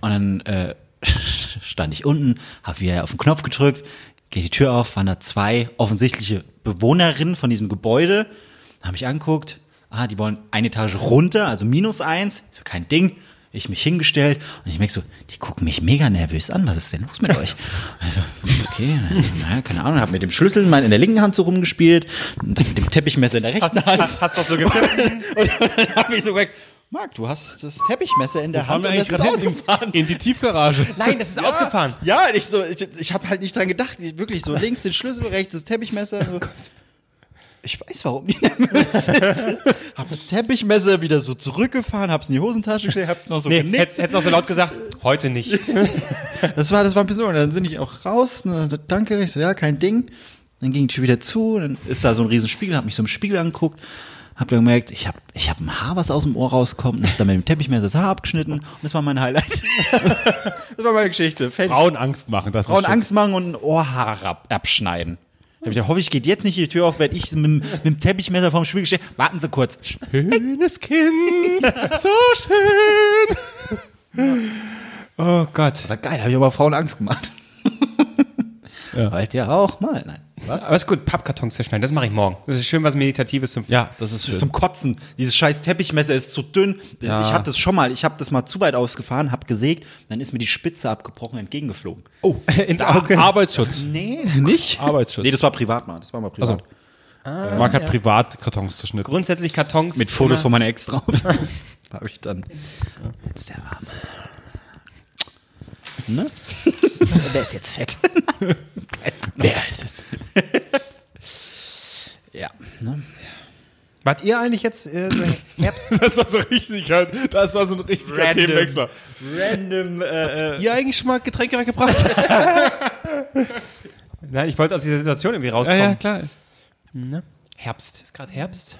B: Und dann äh, stand ich unten, hab wieder auf den Knopf gedrückt, geht die Tür auf, waren da zwei offensichtliche Bewohnerinnen von diesem Gebäude, haben mich angeguckt, ah, die wollen eine Etage runter, also minus eins, so kein Ding. Ich mich hingestellt und ich merke so, die gucken mich mega nervös an. Was ist denn los mit euch? Also, okay, naja, keine Ahnung, hab mit dem Schlüssel mal in der linken Hand so rumgespielt und dann mit dem Teppichmesser in der rechten Hand.
A: Hast, hast doch so gepfiffen.
B: Und dann habe ich so gesagt, Marc, du hast das Teppichmesser in der
C: Haben
B: Hand
C: wir
B: und das
C: eigentlich
B: ist
C: gerade
B: ausgefahren.
C: in, die Tiefgarage.
A: Nein, das ist ausgefahren.
B: Ja, ich so, ich, ich habe halt nicht dran gedacht. Ich, wirklich so links den Schlüssel, rechts das Teppichmesser. So. Ich weiß, warum die nervös sind. hab das Teppichmesser wieder so zurückgefahren, hab's in die Hosentasche gestellt, hab noch so
A: Nee,
B: genickt.
A: hättest noch so laut gesagt, heute nicht.
B: Das war, das war ein bisschen, und dann sind ich auch raus, und dann so, danke, ich so, ja, kein Ding. Dann ging die Tür wieder zu, und dann ist da so ein riesen Spiegel, hab mich so im Spiegel angeguckt, hab dann gemerkt, ich hab, ich hab ein Haar, was aus dem Ohr rauskommt, und hab dann mit dem Teppichmesser das Haar abgeschnitten, und das war mein Highlight. das war meine Geschichte. Fertig.
C: Frauen Angst machen. Das
B: Frauen. Angst machen und ein Ohrhaar ab, abschneiden. Da hab ich gedacht, hoffe ich, geht jetzt nicht die Tür auf, werde ich mit, dem- mit dem Teppichmesser vorm Spiegel stehen. Warten Sie kurz.
C: Schönes Kind, so schön.
A: Oh Gott.
B: War geil, habe ich aber Frauen Angst gemacht.
C: Ja.
B: Wollt ihr auch mal? Nein. Was?
A: Aber ist gut, Pappkartons zerschneiden, das mache ich morgen. Das ist schön was Meditatives zum
C: Ja, das ist
B: Das ist
C: schön.
B: zum Kotzen. Dieses scheiß Teppichmesser ist zu dünn. Ich hatte das schon mal. Ich habe das mal zu weit ausgefahren, hab gesägt, dann ist mir die Spitze abgebrochen entgegengeflogen.
C: Oh,
A: ins Auge.
C: Arbeitsschutz.
B: Nee.
C: Nicht? Arbeitsschutz.
B: Nee, das war privat mal. Das war mal privat.
C: also, Marc hat privat Kartons zerschnitten.
A: Grundsätzlich Kartons.
B: Mit Fotos
A: immer-
B: von meiner Ex drauf. habe ich dann. Jetzt der Arm. Ne? Der ist jetzt fett.
C: Wer ist es?
B: Ja. Ne?
A: Wart ihr eigentlich jetzt äh, so Herbst?
C: Das war so richtig halt. Das war so ein richtiger
B: Random.
C: Themenwechsler.
B: Random. Äh, äh,
C: Ihr eigentlich schon mal Getränke weggebracht?
A: Nein, ich wollte aus dieser Situation irgendwie
C: ja,
A: rauskommen.
C: ja, klar.
A: Ne? Herbst. Ist gerade Herbst?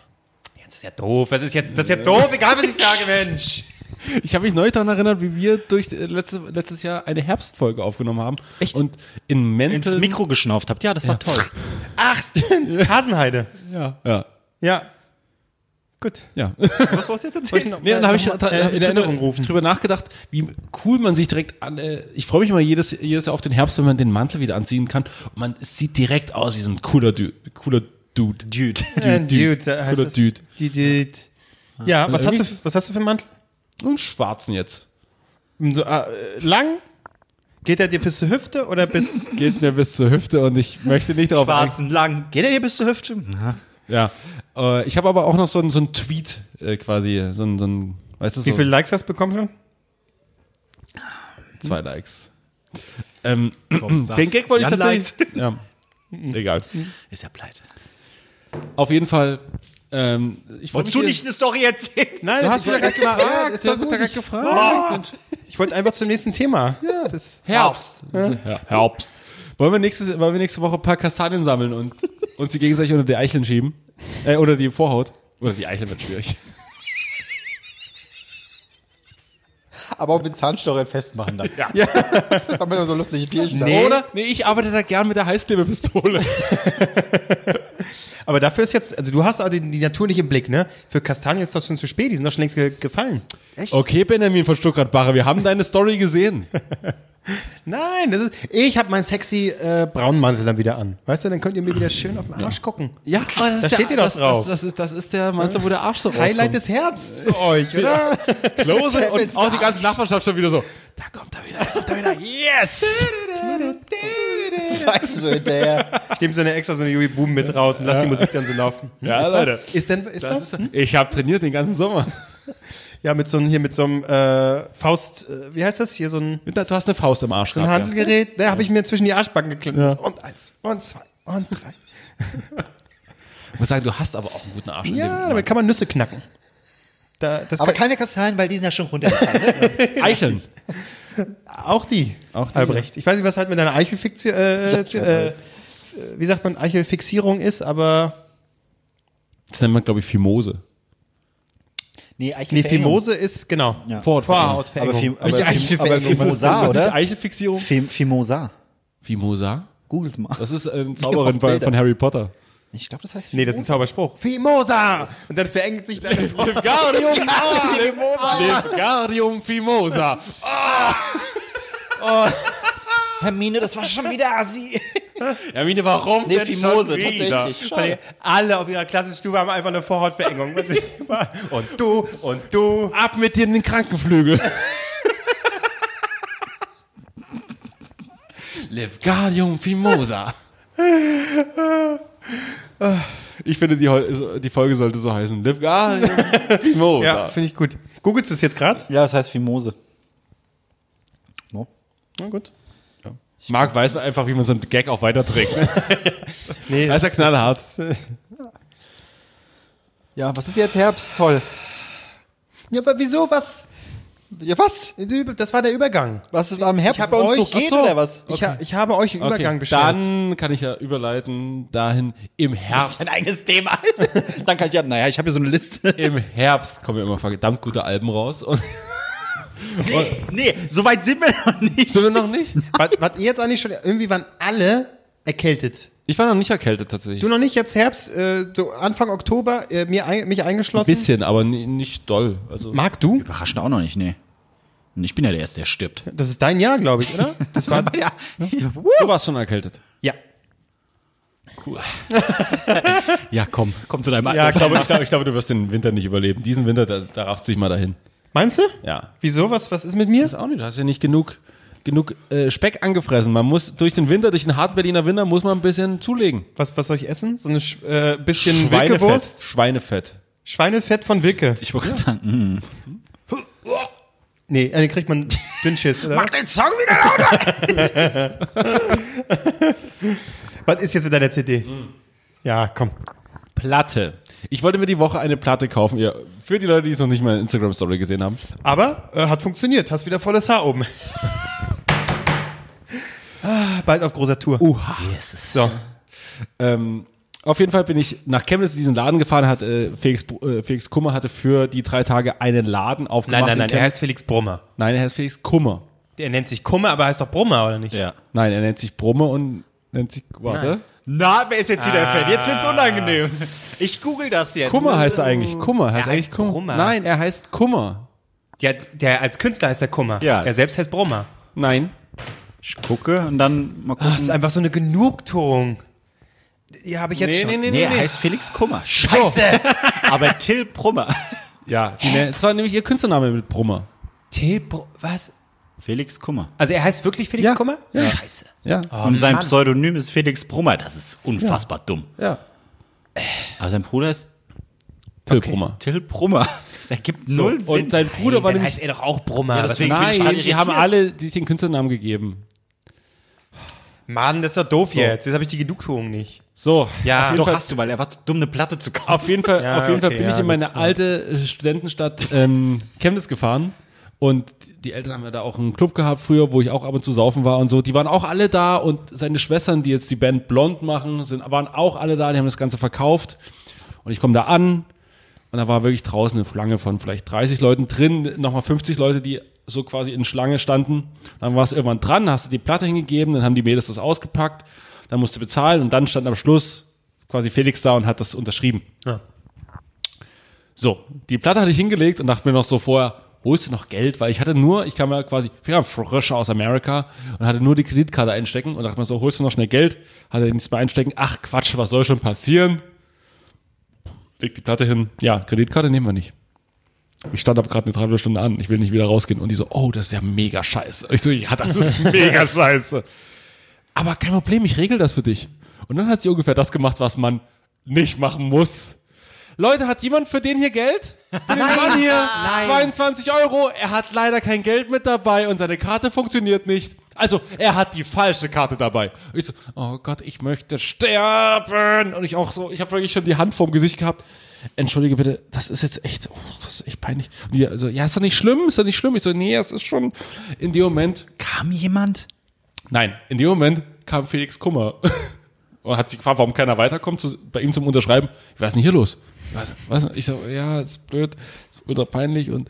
A: Jetzt ist ja doof. Das ist jetzt, das ist ja doof, egal was ich sage, Mensch.
C: Ich habe mich neu daran erinnert, wie wir durch äh, letzte, letztes Jahr eine Herbstfolge aufgenommen haben.
B: Echt?
C: Und in Menten.
B: ins Mikro geschnauft habt. Ja, das war toll.
A: Ach, stimmt. Hasenheide.
C: Ja. Ja.
A: Ja. Gut.
C: Ja.
B: Was wolltest du jetzt erzählen?
C: Nee, dann habe ich,
A: äh,
C: hab ich
A: in Erinnerung
C: drüber,
A: rufen.
C: drüber nachgedacht, wie cool man sich direkt an. Äh, ich freue mich immer jedes, jedes Jahr auf den Herbst, wenn man den Mantel wieder anziehen kann. Und man sieht direkt aus wie so ein cooler Dude. Cooler Dude.
B: Dude.
A: Äh, Dude, äh, heißt
C: Cooler
A: das?
C: Dude.
A: Die Dude. Ja, was hast, du, was hast du für einen Mantel?
C: Und schwarzen jetzt.
A: So, äh, lang? Geht er dir bis zur Hüfte oder bis.
C: Geht's mir bis zur Hüfte und ich möchte nicht darauf.
B: Schwarzen, lang. Geht er hier bis zur Hüfte? Na.
C: Ja. Äh, ich habe aber auch noch so ein, so ein Tweet äh, quasi. So ein, so ein weißt du, so
A: Wie viele Likes hast du bekommen schon?
C: zwei Likes. Ähm,
B: Komm,
C: den. Gag wollte ich tatsächlich. Ja. Egal.
B: Ist ja pleite.
C: Auf jeden Fall. Ähm, ich
B: Wolltest du nicht eine Story erzählen?
A: Nein,
C: Du hast mich ja gerade gefragt.
A: Ist doch
C: ja gerade gefragt.
A: Ich wollte einfach zum nächsten Thema. Ja. Das ist
C: Herbst. Ja, Herbst. Wollen wir, nächstes, wollen wir nächste Woche ein paar Kastanien sammeln und uns die gegenseitig unter die Eicheln schieben? Äh, oder die Vorhaut? Oder die Eicheln wird schwierig.
B: Aber auch mit Zahnstochern festmachen dann. Ja. Haben wir so lustige Tierchen
A: Nee.
C: Oder? Nee, ich arbeite da gern mit der Heißklebepistole.
A: Aber dafür ist jetzt, also du hast auch die, die Natur nicht im Blick, ne? Für Kastanien ist das schon zu spät, die sind doch schon längst ge gefallen.
C: Okay, Benjamin von Stuttgart-Barre, wir haben deine Story gesehen.
A: Nein, das ist, ich habe meinen sexy äh, braunen Mantel dann wieder an. Weißt du, dann könnt ihr mir wieder schön auf den Arsch gucken.
C: Ja, aber das
A: Da steht ihr doch
C: das,
A: drauf.
C: Das, das, ist, das ist der Mantel, wo der Arsch so
A: Highlight
C: rauskommt.
A: des Herbsts für euch, oder?
C: Close und auch die ganze Nachbarschaft schon wieder so. Da kommt er wieder, da kommt er wieder. Yes!
B: so hinterher.
A: Ich nehme so eine extra so eine Joey Boom mit raus und lass die Musik dann so laufen.
C: Ja,
A: ist
C: Leute.
A: Was? Ist denn, ist was?
C: Das ist, ich habe trainiert den ganzen Sommer.
A: Ja, mit so einem, hier mit so einem äh, Faust, äh, wie heißt das? Hier so ein,
C: Du hast eine Faust im Arsch
A: so ein
C: gehabt, ja.
A: Handelgerät. Da habe ich mir zwischen die Arschbacken geklemmt. Und eins, und zwei, und drei.
C: Ich muss sagen, du hast aber auch einen guten Arsch.
A: Ja, damit kann man Nüsse knacken. Da, das
B: Aber
A: kann,
B: keine Kastanien, weil die sind ja schon runtergefallen.
C: Eicheln.
A: auch die,
C: Auch die,
A: Albrecht. Ich weiß nicht, was halt mit deiner Eichelfixierung, äh, äh, wie sagt man, Eichelfixierung ist, aber
C: Das nennt man, glaube ich, Fimose.
B: Nee,
A: nee,
B: Eichelverengung.
A: Fimose ist, genau.
B: Ja.
A: Vorhautverengung.
B: Aber, Fim, aber, Fim, aber. Fimosa, oder?
C: Eichelfixierung?
B: Fim, Fimosa.
C: Fimosa?
B: Googles mal.
C: Das ist eine
B: auf
C: Zauberin bei,
B: Bilder.
C: von Harry Potter.
B: Ich glaube, das heißt
A: Nee, das ist ein Zauberspruch. Fimosa! Und dann verengt sich deine Frau.
C: Wingardium Wingardium Fimosa.
B: Hermine, das war schon wieder Asi.
C: Hermine, warum
B: Nee, Fimose, tatsächlich.
A: Weil Alle auf ihrer Klassenstufe haben einfach eine Vorhautverengung. Und du, und du.
C: Ab mit dir in den Krankenflügel. Livgardium Fimosa. Ich finde, die, die Folge sollte so heißen. Livgardium Fimosa.
A: Ja, finde ich gut. Googelst du es jetzt gerade?
B: Ja, das heißt Fimose. No.
A: Na gut.
C: Marc weiß einfach, wie man so einen Gag auch weiterträgt. Ne?
A: Nee,
C: Das ist ja knallhart.
B: Ja, was ist jetzt Herbst? Toll.
A: Ja, aber wieso? Was?
B: Ja, was?
A: Das war der Übergang.
B: Was am Herbst
A: Ich
B: bei uns so
A: euch-
B: geht
C: Ach so.
B: oder was?
A: Ich, ha ich habe euch einen Übergang
C: Okay,
A: beschert.
C: dann kann ich ja überleiten dahin im Herbst.
B: Ein eigenes Thema. Dann kann ich ja, naja, ich habe hier so eine Liste.
C: Im Herbst kommen ja immer verdammt gute Alben raus. Und
B: Nee, so weit sind wir noch nicht.
C: sind wir noch nicht?
A: was, was ihr jetzt eigentlich schon, irgendwie waren alle erkältet.
C: Ich war noch nicht erkältet tatsächlich.
A: Du noch nicht jetzt Herbst, äh, so Anfang Oktober, äh, mir ein, mich
C: Ein
A: eingeschlossen?
C: bisschen, aber ni- nicht doll. Also
A: Mag du?
B: Überraschend auch noch nicht, nee. Und ich bin ja der Erste, der stirbt.
A: Das ist dein Jahr, glaube ich, oder? Das war,
B: ja,
C: du warst schon erkältet.
A: ja.
B: ja, komm, komm zu deinem
A: Ja,
C: Ich glaube, ich, glaube, ich glaube, du wirst den Winter nicht überleben. Diesen Winter, da, da rafft sich mal dahin.
A: Meinst du?
C: Ja.
A: Wieso? Was, was ist mit mir?
C: Das auch nicht. Du hast ja nicht genug, genug äh, Speck angefressen. Man muss durch den Winter, durch den harten Berliner Winter, muss man ein bisschen zulegen.
A: Was, was soll ich essen? So ein äh, bisschen
C: Schweinefett.
A: Wilkewurst?
C: Schweinefett.
A: Schweinefett von Wilke.
B: Ich wollte gerade sagen, mm.
A: Nee, äh, den kriegt man Dünnschiss, oder? was?
B: den Song wieder lauter!
A: Was ist jetzt mit deiner CD? Ja, komm.
C: Platte. Ich wollte mir die Woche eine Platte kaufen. Ja, für die Leute, die es noch nicht mal in Instagram Story gesehen haben.
A: Aber äh, hat funktioniert. Hast wieder volles Haar oben. ah, bald auf großer Tour.
C: Uha.
A: So.
C: Ähm, auf jeden Fall bin ich nach Chemnitz in diesen Laden gefahren, hat äh, Felix, äh, Felix Kummer hatte für die drei Tage einen Laden aufgemacht.
A: Nein, nein,
C: in
A: nein, der
C: Chemnitz.
A: heißt Felix Brummer.
C: nein, er heißt Felix Kummer.
A: Der nennt sich Kummer, aber heißt doch Brummer, oder nicht?
C: Ja. Nein, er nennt sich Brumme und nennt sich, warte.
B: Na, wer ist jetzt hier der Fan? Jetzt wird's unangenehm. Ich google das jetzt.
C: Kummer heißt er eigentlich. Kummer heißt
A: Er
C: eigentlich
A: heißt
C: Kummer.
A: Brummer.
C: Nein, er heißt Kummer.
A: Der, der als Künstler heißt der Kummer.
B: Ja.
A: Er selbst heißt Brummer.
C: Nein.
B: Ich gucke und dann mal gucken.
A: Das ist einfach so eine Genugtuung. Die habe ich jetzt
C: Nee,
A: schon.
C: nee, nee,
B: nee,
C: nee,
B: er
C: nee.
B: heißt Felix Kummer. Scheiße. Aber Till Brummer.
C: Ja, die, ne- das war nämlich ihr Künstlername mit Brummer.
A: Till Br was?
B: Felix Kummer.
A: Also er heißt wirklich Felix
C: Ja.
A: Kummer?
C: Ja.
A: Scheiße.
C: Ja,
B: und sein
A: Mann.
B: Pseudonym ist Felix Brummer. Das ist unfassbar dumm.
C: ja.
B: Aber sein Bruder ist
C: Till Brummer.
B: Till Brummer. Das ergibt null Sinn.
C: Und sein Bruder war
A: Dann
C: nämlich.
A: heißt er doch auch Brummer.
B: Ja, deswegen-
A: ist-
B: bin ich
C: Nein,
B: gerade
C: die haben
B: irritiert.
C: alle sich den Künstlernamen gegeben.
A: Mann, das ist doch doof jetzt. Jetzt habe ich die Genugtuung nicht.
C: So,
A: Ja,
B: Doch
C: Fall,
B: hast du, weil er war zu dumm, eine Platte zu kaufen.
C: auf jeden Fall,
A: Ja,
C: auf jeden Fall
A: okay,
C: bin
A: ja,
C: ich in meine
A: gut, ja.
C: alte äh, Studentenstadt ähm, Chemnitz gefahren und die Eltern haben ja da auch einen Club gehabt früher, wo ich auch ab und zu saufen war und so. Die waren auch alle da und seine Schwestern, die jetzt die Band Blond machen, sind, waren auch alle da. Die haben das Ganze verkauft und ich komme da an und da war wirklich draußen eine Schlange von vielleicht 30 Leuten drin, nochmal 50 Leute, die so quasi in Schlange standen. Dann war es irgendwann dran, hast du die Platte hingegeben, dann haben die Mädels das ausgepackt, dann musst du bezahlen und dann stand am Schluss quasi Felix da und hat das unterschrieben.
A: Ja.
C: So, die Platte hatte ich hingelegt und dachte mir noch so vorher, holst du noch Geld? Weil ich hatte nur, ich kam ja quasi, ich kam frisch aus Amerika und hatte nur die Kreditkarte einstecken und dachte mir so, holst du noch schnell Geld? Hatte nichts mehr einstecken. Ach Quatsch, was soll schon passieren? Leg die Platte hin. Ja, Kreditkarte nehmen wir nicht. Ich stand aber gerade eine Dreiviertelstunde an. Ich will nicht wieder rausgehen. Und die so, oh, das ist ja mega scheiße. Ich so, ja, das ist mega scheiße. Aber kein Problem, ich regel das für dich. Und dann hat sie ungefähr das gemacht, was man nicht machen muss. Leute, hat jemand für den hier Geld? Für den Mann hier? 22 Euro. Er hat leider kein Geld mit dabei und seine Karte funktioniert nicht. Also, er hat die falsche Karte dabei. Und ich so, oh Gott, ich möchte sterben. Und ich auch so, ich habe wirklich schon die Hand vorm Gesicht gehabt. Entschuldige bitte, das ist jetzt echt, oh, das ist echt peinlich. Und die so, ja, ist doch nicht schlimm, ist doch nicht schlimm. Ich so, nee, es ist schon in dem Moment,
B: Kam jemand?
C: Nein, in dem Moment kam Felix Kummer und hat sich gefragt, warum keiner weiterkommt zu, bei ihm zum Unterschreiben. Was ist denn hier los? Was, was? Ich so, ja, ist blöd, ist ultra peinlich und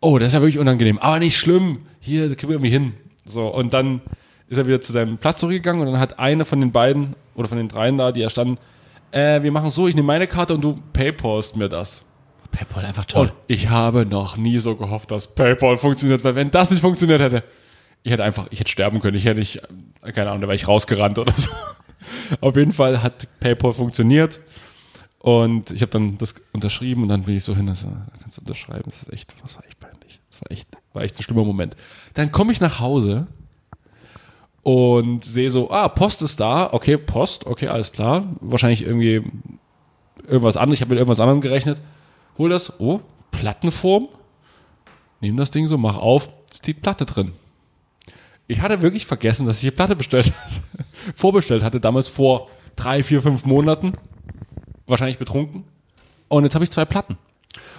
C: oh, das ist ja wirklich unangenehm, aber nicht schlimm. Hier, da kriegen wir irgendwie hin. So, und dann ist er wieder zu seinem Platz zurückgegangen und dann hat eine von den beiden oder von den dreien da, die da standen, äh, wir machen so, ich nehme meine Karte und du paypalst mir das.
B: Paypal einfach
C: Und
B: toll.
C: ich habe noch nie so gehofft, dass PayPal funktioniert, weil wenn das nicht funktioniert hätte, ich hätte einfach, ich hätte sterben können, ich hätte nicht, äh, keine Ahnung, da wäre ich rausgerannt oder so. Auf jeden Fall hat PayPal funktioniert und ich habe dann das unterschrieben und dann bin ich so hin, so, kannst du unterschreiben, das ist echt, das war echt peinlich. Das war echt, war echt ein schlimmer Moment. Dann komme ich nach Hause und sehe so, ah, Post ist da, okay, Post, okay, alles klar. Wahrscheinlich irgendwie irgendwas anderes, ich habe mit irgendwas anderem gerechnet. Hol das, oh, Plattenform. Nehm das Ding so, mach auf, ist die Platte drin. Ich hatte wirklich vergessen, dass ich die Platte bestellt hatte. Vorbestellt hatte, damals vor drei, vier, fünf Monaten. Wahrscheinlich betrunken. Und jetzt habe ich zwei Platten.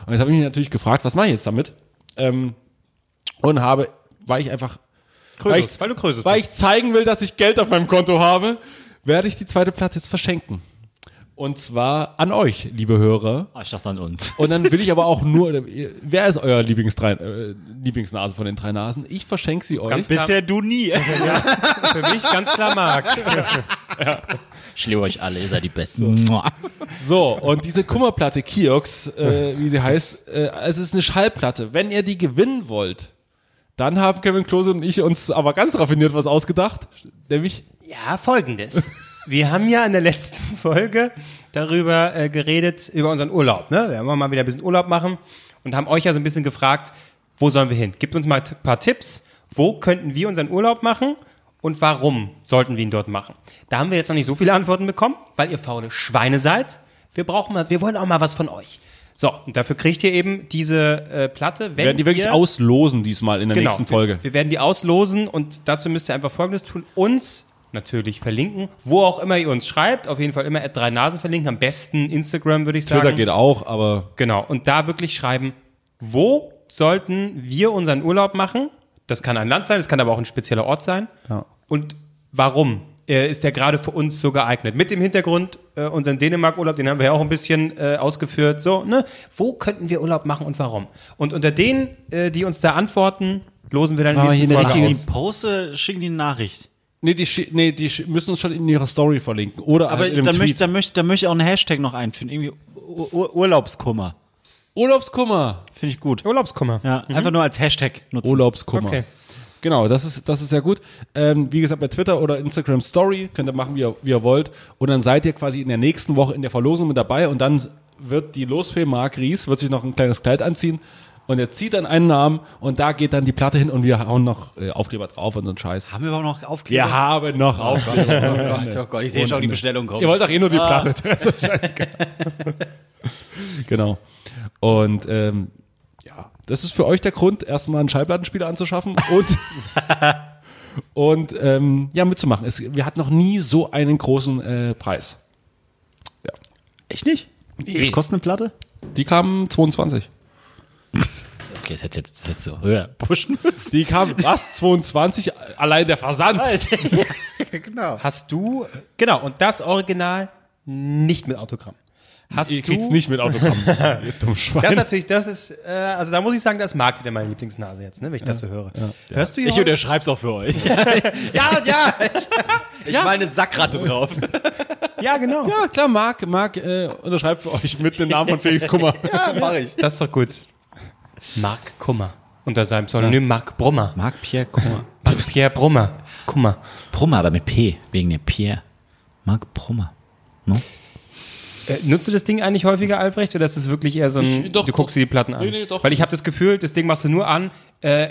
C: Und jetzt habe ich mich natürlich gefragt, was mache ich jetzt damit? Ähm, und habe, weil ich einfach weil ich,
A: weil du Krösus
C: weil ich zeigen will, dass ich Geld auf meinem Konto habe, werde ich die zweite Platte jetzt verschenken. Und zwar an euch, liebe Hörer.
B: Ah, ich dachte an uns.
C: Und dann will ich aber auch nur, wer ist euer Lieblingsdrei, äh, Lieblingsnase von den drei Nasen? Ich verschenke sie euch.
A: Ganz klar.
B: Bisher du nie.
A: Für mich ganz klar Marc.
D: Ich liebe euch alle, ihr seid die Besten.
C: So, und diese Kummerplatte Kiox, äh, wie sie heißt, äh, es ist eine Schallplatte. Wenn ihr die gewinnen wollt, dann haben Kevin Klose und ich uns aber ganz raffiniert was ausgedacht. Nämlich,
A: Ja, folgendes. Wir haben ja in der letzten Folge darüber äh, geredet, über unseren Urlaub. Ne? Wir haben mal wieder ein bisschen Urlaub machen und haben euch ja so ein bisschen gefragt, wo sollen wir hin? Gebt uns mal ein paar Tipps. Wo könnten wir unseren Urlaub machen und warum sollten wir ihn dort machen? Da haben wir jetzt noch nicht so viele Antworten bekommen, weil ihr faule Schweine seid. Wir brauchen mal, wir wollen auch mal was von euch. So, und dafür kriegt ihr eben diese äh, Platte. Wenn
C: werden die wirklich
A: ihr,
C: auslosen diesmal in der nächsten Folge.
A: wir, wir werden die auslosen und dazu müsst ihr einfach Folgendes tun. Uns natürlich verlinken, wo auch immer ihr uns schreibt. Auf jeden Fall immer at drei Nasen verlinken. Am besten Instagram, würde ich sagen.
C: Twitter geht auch, aber
A: Genau. Und da wirklich schreiben, wo sollten wir unseren Urlaub machen? Das kann ein Land sein, das kann aber auch ein spezieller Ort sein.
C: Ja.
A: Und warum äh, ist der gerade für uns so geeignet? Mit dem Hintergrund, äh, unseren Dänemark-Urlaub, den haben wir ja auch ein bisschen äh, ausgeführt. So, ne? Wo könnten wir Urlaub machen und warum? Und unter denen, äh, die uns da antworten, losen wir dann die nächste Folge aus.
B: Poste, schicken die eine Nachricht.
C: Nee, die, nee, die müssen uns schon in ihrer Story verlinken. Oder
B: Aber
C: halt in
B: dann
C: einem
B: möchte, dann, möchte, dann möchte ich auch einen Hashtag noch einführen. Irgendwie Ur Ur Urlaubskummer.
C: Urlaubskummer.
B: Finde ich gut.
A: Urlaubskummer.
B: Ja, einfach nur als Hashtag nutzen.
C: Urlaubskummer.
A: Okay.
C: Genau, das ist, das ist sehr gut. Ähm, wie gesagt, bei Twitter oder Instagram Story könnt ihr machen, wie ihr, wie ihr wollt. Und dann seid ihr quasi in der nächsten Woche in der Verlosung mit dabei und dann wird die Losfee Marc Ries, wird sich noch ein kleines Kleid anziehen und er zieht dann einen Namen und da geht dann die Platte hin und wir hauen noch äh, Aufkleber drauf und so einen Scheiß.
B: Haben wir überhaupt noch Aufkleber?
C: Wir haben noch Aufkleber.
B: Oh Gott, ich sehe schon, die Bestellung kommt.
C: Ihr wollt doch eh nur die Platte. Das ist scheißegal. genau. Und ähm, ja, das ist für euch der Grund, erstmal einen Schallplattenspieler anzuschaffen und, und ähm, ja, mitzumachen. Es, wir hatten noch nie so einen großen äh, Preis.
B: Echt nicht? Was kostet eine Platte?
C: Die kamen 22.
D: Okay, das hätte jetzt, das hätte so höher pushen müssen.
C: Die kamen, was? 22? Allein der Versand.
B: genau.
A: Hast du, genau, und das Original nicht mit Autogramm. Hast
C: Ihr
A: du,
C: kriegt's nicht mit Autogramm. ihr dumm
A: Das ist
C: Schwein.
A: natürlich, das ist, äh, also da muss ich sagen, das mag wieder meine Lieblingsnase jetzt, ne, wenn ich das so höre. Hörst du hier
B: Ich
A: heute?
B: unterschreib's auch für euch.
A: Ja, ja,
B: Ich ja. meine Sackratte drauf.
A: ja, genau.
C: Ja, klar, Marc, Marc äh, unterschreibt für euch mit dem Namen von Felix Kummer.
B: Ja, mach ich.
A: Das ist doch gut. Marc Kummer. Unter seinem Pseudonym Marc Brummer.
B: Marc-Pierre Kummer.
A: Marc Pierre Brummer. Kummer.
D: Brummer, aber mit P, wegen der Pierre. Marc Brummer. No?
A: Äh, nutzt du das Ding eigentlich häufiger, Albrecht, oder ist das wirklich eher so ein,
C: Ich- doch.
A: du guckst dir die Platten an?
C: Nee, nee, doch.
A: Weil ich habe das Gefühl, das Ding machst du nur an, äh,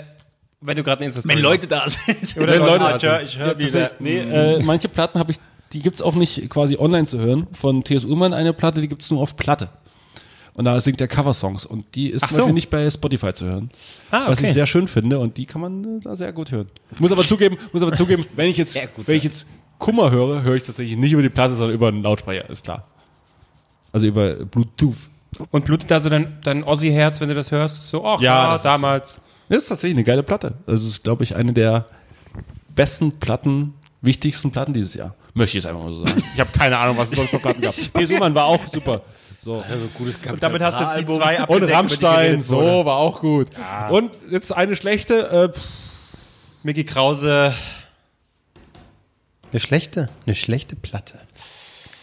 A: wenn du gerade eine insta
B: Wenn Leute da sind.
A: Oder
C: Wenn
A: Leute da
B: ich höre
A: sind.
B: ich hör wieder.
C: Nee, äh, manche Platten habe ich, die gibt's auch nicht quasi online zu hören. Von T.S. Ullmann eine Platte, die gibt's nur auf Platte. Und da singt er Coversongs und die ist
A: Ach
C: zum
A: so.
C: Beispiel nicht bei Spotify zu hören.
A: Ah,
C: Was
A: okay.
C: ich sehr schön finde und die kann man äh, da sehr gut hören. Muss aber zugeben, muss aber zugeben, wenn ich jetzt, wenn ich jetzt Kummer höre, höre ich tatsächlich nicht über die Platte, sondern über einen Lautsprecher, ist klar. Also über Bluetooth.
A: Und blutet da so dein, dein Ossi-Herz, wenn du das hörst? So, ach
C: Ja,
A: ja,
C: ist-
A: damals.
C: Das ist tatsächlich eine geile Platte. Also es ist, glaube ich, eine der besten Platten, wichtigsten Platten dieses Jahr. Möchte ich jetzt einfach mal so sagen. Ich habe keine Ahnung, was es sonst für Platten gab. P.S. Ullmann war auch super. So.
A: Und damit hast du die zwei
C: Und Rammstein, so, war auch gut. Und jetzt eine schlechte, äh,
A: Mickey Krause. Eine schlechte? Eine schlechte Platte.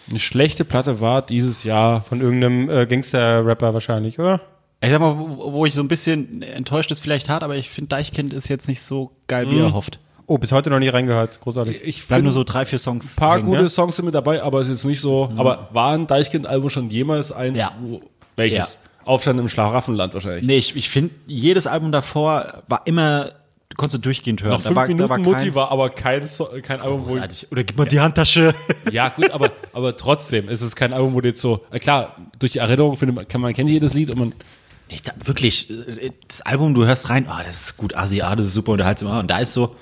C: Eine schlechte Platte war dieses Jahr.
A: Von irgendeinem äh, Gangster-Rapper wahrscheinlich, oder?
B: Ich sag mal, wo, wo ich so ein bisschen enttäuscht ist, vielleicht hart, aber ich finde, Deichkind ist jetzt nicht so geil, wie er hofft.
A: Oh, bis heute noch nie reingehört. Großartig.
C: Ich
B: Bleiben
C: finde
B: nur so drei, vier Songs.
C: ein paar
B: hängen,
C: gute
B: ne?
C: Songs sind mit dabei, aber es ist jetzt nicht so. Aber war ein Deichkind-Album schon jemals eins?
B: Ja.
C: Wo, welches? Aufstand im Schlaraffenland wahrscheinlich.
B: Nee, ich, ich finde, jedes Album davor war immer, du konntest du durchgehend hören.
C: Noch fünf
B: war,
C: Minuten
B: war
C: Mutti war aber kein, so kein Album, wo
B: großartig. Oder gib mal die Handtasche.
C: Ja, gut, aber, aber trotzdem ist es kein Album, wo du jetzt so, äh, klar, durch die Erinnerung findet man, kann man kennt jedes Lied und man,
B: Ich da, wirklich, äh, das Album, du hörst rein, oh, das ist gut, Asi, ah, das ist super unterhaltsam. ah, Und da ist so,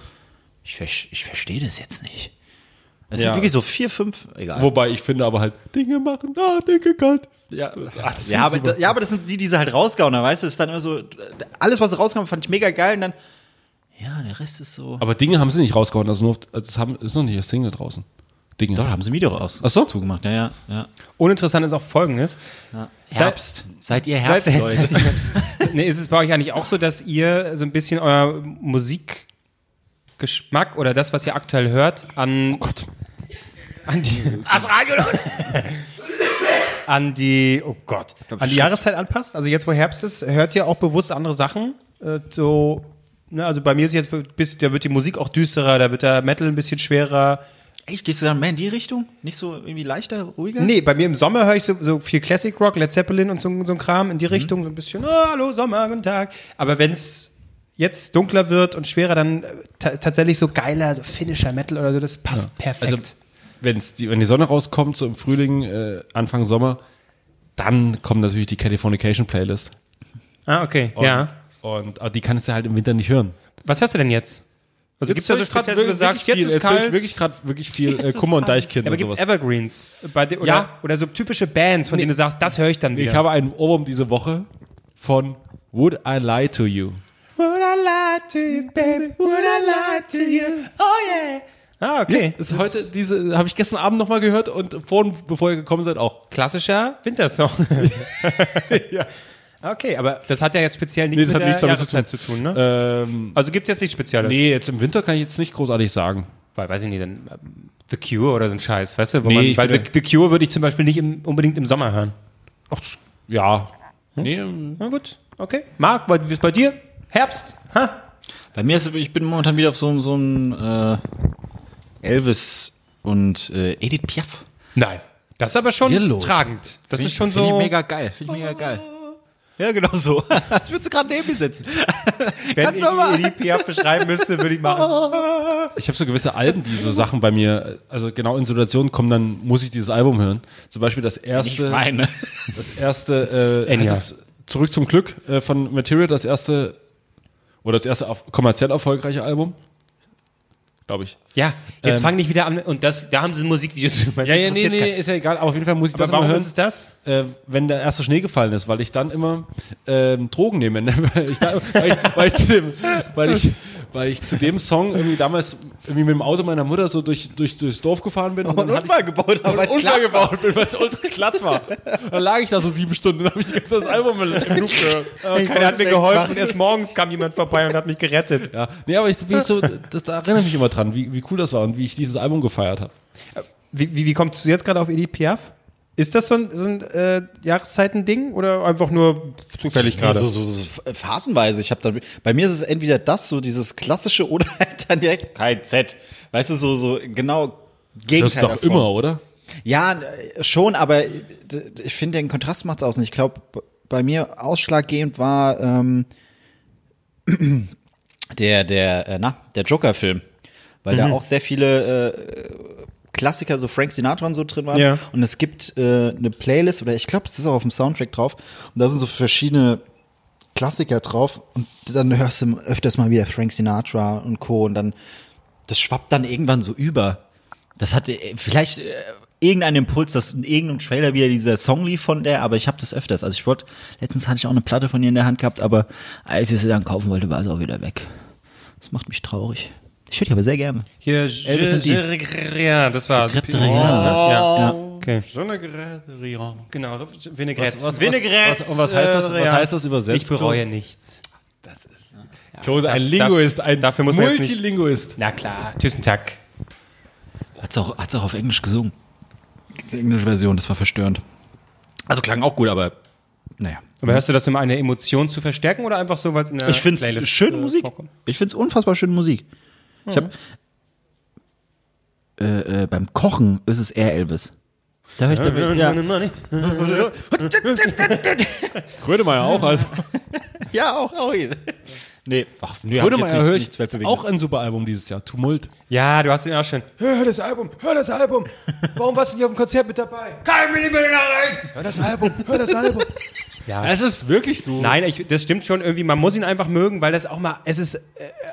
B: ich, versch- ich verstehe das jetzt nicht. Es
C: Ja.
B: sind wirklich so vier, fünf, egal.
C: wobei ich finde aber halt, Dinge machen, ah, Dinge kalt.
B: ja,
C: Ach, das
B: ja, aber,
C: super.
B: da- ja, aber das sind die, die sie halt rausgehauen haben, weißt du, das ist dann immer so, alles, was sie rausgehauen haben, fand ich mega geil und dann, ja, der Rest ist so.
C: Aber Dinge haben sie nicht rausgehauen, also nur, also es haben, ist noch nicht das Single draußen. Dinge.
B: Doch, haben sie ein Video raus
C: Ach so?
B: zugemacht, ja, ja, ja.
A: Uninteressant ist auch Folgendes.
B: Herbst. Seid ihr Herbst,
A: Seit-
B: Leute?
A: nee, ist es bei euch eigentlich auch so, dass ihr so ein bisschen euer Musikgeschmack oder das, was ihr aktuell hört, an,
C: Oh Gott.
A: an die, an die, oh Gott, an die Jahreszeit anpasst? Also jetzt, wo Herbst ist, hört ihr auch bewusst andere Sachen? Äh, so, ne, also bei mir ist jetzt, bis, da wird die Musik auch düsterer, da wird der Metal ein bisschen schwerer.
B: Echt, gehst du dann mehr in die Richtung? Nicht so irgendwie leichter, ruhiger?
A: Nee, bei mir im Sommer höre ich so, so viel Classic Rock, Led Zeppelin und so, so ein Kram in die Richtung, so ein bisschen, oh, hallo Sommer, guten Tag. Aber wenn es jetzt dunkler wird und schwerer, dann äh, ta tatsächlich so geiler, so finnischer Metal oder so, das passt perfekt.
C: Also, wenn's die, wenn die Sonne rauskommt, so im Frühling, äh, Anfang Sommer, dann kommt natürlich die Californication Playlist.
A: ah, okay,
C: Und,
A: ja.
C: Und aber die kannst du halt im Winter nicht hören.
A: Was hörst du denn jetzt? Also gibt es da so speziell, sagst, jetzt
C: viel,
A: ist
C: jetzt höre ich
A: kalt,
C: wirklich gerade wirklich viel äh,
B: ist
C: Kummer und. Deichkind
A: ja, aber gibt es. Evergreens? De, oder,
C: Ja.
A: oder so typische Bands, von denen du sagst, das höre ich dann wieder.
C: Ich habe einen Ohrwurm diese Woche von Would I Lie to You.
A: Would I lie to you, baby? Would I lie to you? Oh yeah. Ah, okay.
C: Das ist heute diese habe ich gestern Abend noch mal gehört und vorhin bevor ihr gekommen seid auch.
A: klassischer Wintersong.
C: Ja.
A: Okay, aber das hat ja jetzt speziell
C: Nee,
A: nichts
C: das
A: mit
C: hat nichts
A: der
C: damit zu
A: Jahreszeit zu tun, ne?
C: Ähm,
A: Also gibt es jetzt nichts Spezielles?
C: nee, jetzt im Winter kann ich jetzt nicht großartig sagen.
A: Weil, weiß ich nicht, dann ähm, The Cure oder so ein Scheiß, weißt du? Wo
C: Nee,
A: man, weil The, The Cure würde ich zum Beispiel nicht im, unbedingt im Sommer hören.
C: Ach, ja. Nee, ähm,
A: Na gut, okay. Marc, wie ist bei dir? Herbst? Ha?
B: Bei mir ist, ich bin momentan wieder auf so, so ein äh, Elvis und äh, Edith Piaf.
A: Nein. Das ist aber schon tragend. Das ist schon
B: Finde
A: so.
B: ich mega geil. Finde ich mega geil. Ja, genau so. ich würde sie gerade neben mir setzen.
A: wenn
B: Kannst
A: ich
B: du mal.
A: die Piaf beschreiben müsste, würde ich machen.
C: ich habe so gewisse Alben, die so Sachen bei mir, also genau in Situationen kommen, dann muss ich dieses Album hören. Zum Beispiel das erste,
B: meine.
C: das erste, äh,
A: Enya.
C: heißt es Zurück zum Glück äh, von Material, das erste oder das erste kommerziell erfolgreiche Album, glaube ich.
A: Ja, jetzt
C: Ähm,
A: fang nicht wieder an. Und das, da haben sie ein Musikvideo zu. weil
C: Ja, ja, nee, nee, ist ja egal, aber auf jeden Fall muss ich
A: Aber
C: das
A: warum
C: hören.
A: ist es das?
C: äh, wenn der erste Schnee gefallen ist, weil ich dann immer ähm, Drogen nehme. Ne? weil, ich da, weil, ich, weil, ich weil, ich, weil ich zu dem Song irgendwie damals irgendwie mit dem Auto meiner Mutter so durch, durch, durchs Dorf gefahren bin. Und dann hatte ich
B: gebaut haben,
C: einen Unfall gebaut bin, weil es ultra glatt war. Dann lag ich da so sieben Stunden und habe ich das Album im Loop gehört.
A: Keiner hat mir geholfen. Erst morgens kam jemand vorbei und hat mich gerettet.
C: Ja, nee, aber ich bin ich so, das, da erinnere ich mich immer dran, wie, wie cool das war und wie ich dieses Album gefeiert habe.
A: Wie, wie, wie kommst du jetzt gerade auf Edith Piaf? Ist das so ein, so ein äh, Jahreszeiten-Ding oder einfach nur zufällig gerade?
B: So, so, so phasenweise. Ich habe da, bei mir ist es entweder das, so dieses klassische oder halt dann direkt kein Z. Weißt du, so, so genau Gegenteil
C: Das ist doch
B: davon.
C: immer, oder?
B: Ja, äh, schon, aber äh, ich finde, den Kontrast macht's aus. Und ich glaube, bei mir ausschlaggebend war ähm, der, der, äh, na, der Joker-Film. Weil da auch sehr viele äh, Klassiker, so Frank Sinatra und so drin waren.
A: Ja.
B: Und es gibt äh, eine Playlist, oder ich glaube, es ist auch auf dem Soundtrack drauf. Und da sind so verschiedene Klassiker drauf. Und dann hörst du öfters mal wieder Frank Sinatra und Co. Und dann, das schwappt dann irgendwann so über. Das hatte äh, vielleicht äh, irgendeinen Impuls, dass in irgendeinem Trailer wieder dieser Song lief von der, aber ich habe das öfters. Also ich wollte, letztens hatte ich auch eine Platte von ihr in der Hand gehabt, aber als ich sie dann kaufen wollte, war sie auch wieder weg. Das macht mich traurig. Ich würde die aber sehr gerne.
A: Hier,
B: Elvis und die.
A: ja, das war. Oh, ja.
B: Ja.
A: Okay.
C: Rion.
A: Genau, Vinaigrette.
C: Was- was-
A: Vinaigrette.
C: was- und was heißt das- was
A: ja.
C: heißt das übersetzt?
A: Ich bereue nichts.
C: Klose, ein Linguist, ein
A: dafür muss man jetzt nicht-
C: Multilinguist.
A: Na klar, Tschüssen Tag.
B: Hat's auch, hat's auch auf Englisch gesungen. Die englische Version, das war verstörend. Also klang auch gut, aber naja.
A: Aber hörst du das, um eine Emotion zu verstärken oder einfach so, weil es in der
B: Ich finde es schöne
A: äh,
B: Musik.
A: vorkommt?
B: Ich finde es unfassbar schöne Musik. Ich habe äh, äh, beim Kochen ist es eher Elvis. Da höre ich damit, ja.
C: Grönemeyer auch, also.
B: ja, auch, auch ihn. Nee, ach, nee, jetzt
C: Grönemeyer höre ich auch ein super Album dieses Jahr. Tumult.
A: Ja, du hast ihn auch schon. Hör, hör das Album, hör das Album. Warum warst du nicht auf dem Konzert mit dabei? Kein Millimeter rechts. Hör das Album, hör das Album. Ja.
C: Es ist wirklich gut.
A: Nein, ich, das stimmt schon irgendwie. Man muss ihn einfach mögen, weil das auch mal, es ist, äh,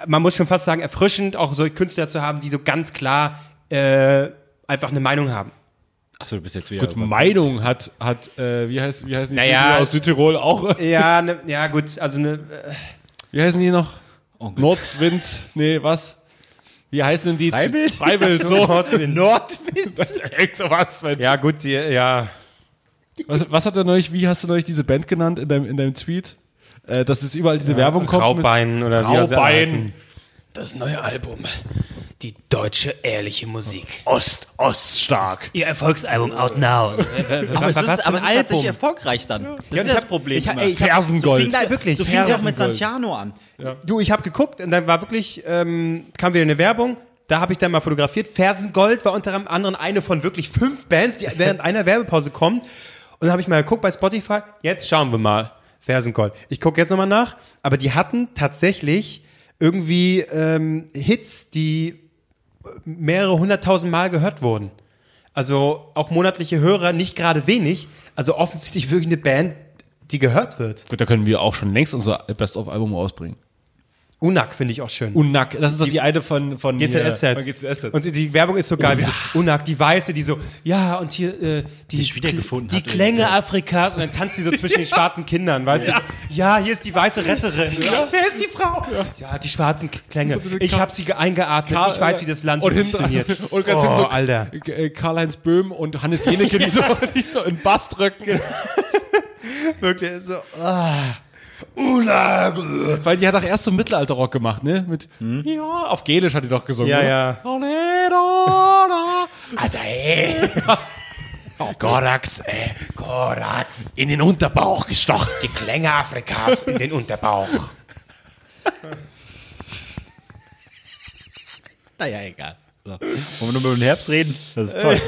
A: man muss schon fast sagen, erfrischend, auch so Künstler zu haben, die so ganz klar äh, einfach eine Meinung haben.
B: Achso, du bist jetzt wieder.
C: Gut, Meinung hat, hat äh, wie, heißt, wie heißen die
A: Naja.
C: Typen aus Südtirol auch?
A: Ja, ne, ja gut, also eine, äh,
C: Wie heißen die noch?
B: Oh.
C: Nordwind, nee, was? Wie heißen denn die?
B: Freiwild?
C: Freiwild, so.
A: Nordwind.
B: Nordwind.
C: Irgend sowas. wenn-
A: ja gut, die, ja.
C: Was, was hat er neulich, wie hast du neulich diese Band genannt in deinem, in deinem Tweet? Äh, dass es überall diese Werbung kommt. mit-
A: Raubein oder wie sie alle
C: Raubein.
A: Das neue Album. Die deutsche ehrliche Musik.
C: Ost, Oststark.
A: Ihr Erfolgsalbum out now.
B: Aber es ist, aber es ist tatsächlich erfolgreich dann. Das
A: Ja,
B: ist
A: ich
B: ja das
A: hab-
B: Problem.
A: ich hab- ey, ich hab-
C: Fersengold.
A: So fing da wirklich.
B: so fing es ja auch mit. Santiano an.
A: Du, ich habe geguckt und dann war wirklich, ähm, kam wieder eine Werbung. Da habe ich dann mal fotografiert. Fersengold war unter anderem eine von wirklich fünf Bands, die während einer Werbepause kommen. Und dann habe ich mal geguckt bei Spotify. Jetzt schauen wir mal. Fersengold. Ich gucke jetzt nochmal nach. Aber die hatten tatsächlich irgendwie ähm, Hits, die mehrere hunderttausend Mal gehört wurden. Also auch monatliche Hörer, nicht gerade wenig. Also offensichtlich wirklich eine Band, die gehört wird.
C: Gut, da können wir auch schon längst unser Best-of-Album rausbringen.
A: Unak finde ich auch schön.
C: Unack, das ist doch die, eine von, von
A: GZSZ.
C: hier- von GZSZ.
A: Und die Werbung ist so geil, wie so Unak, die Weiße, die so, ja, und hier äh, die,
B: sich wiedergefunden
A: die
B: hat
A: Klänge Afrikas und dann tanzt sie so zwischen den schwarzen Kindern, weißt du? Ja, hier ist die weiße Retterin. Wer ist die Frau? Ja, die schwarzen Klänge. Ich habe sie ge- eingeatmet.
C: Karl-
A: ich weiß, wie das Land
C: und
A: funktioniert.
C: und ganz
A: oh,
C: so,
A: Alter.
C: äh, Karl-Heinz Böhm und Hannes Jenecke, die, so, die so in Baströcken.
A: Wirklich so. Ah. Unak.
C: Weil die hat doch erst so Mittelalterrock gemacht, ne? Mit, ja, auf Gälisch hat die doch gesungen.
A: Hm? Ja,
C: oder?
A: ja.
C: Also, ey. Korax, ey. Korax. In den Unterbauch gestochen.
A: Die Klänge Afrikas in den Unterbauch.
B: Naja, egal. So. Wollen wir nur über den Herbst reden? Das ist toll.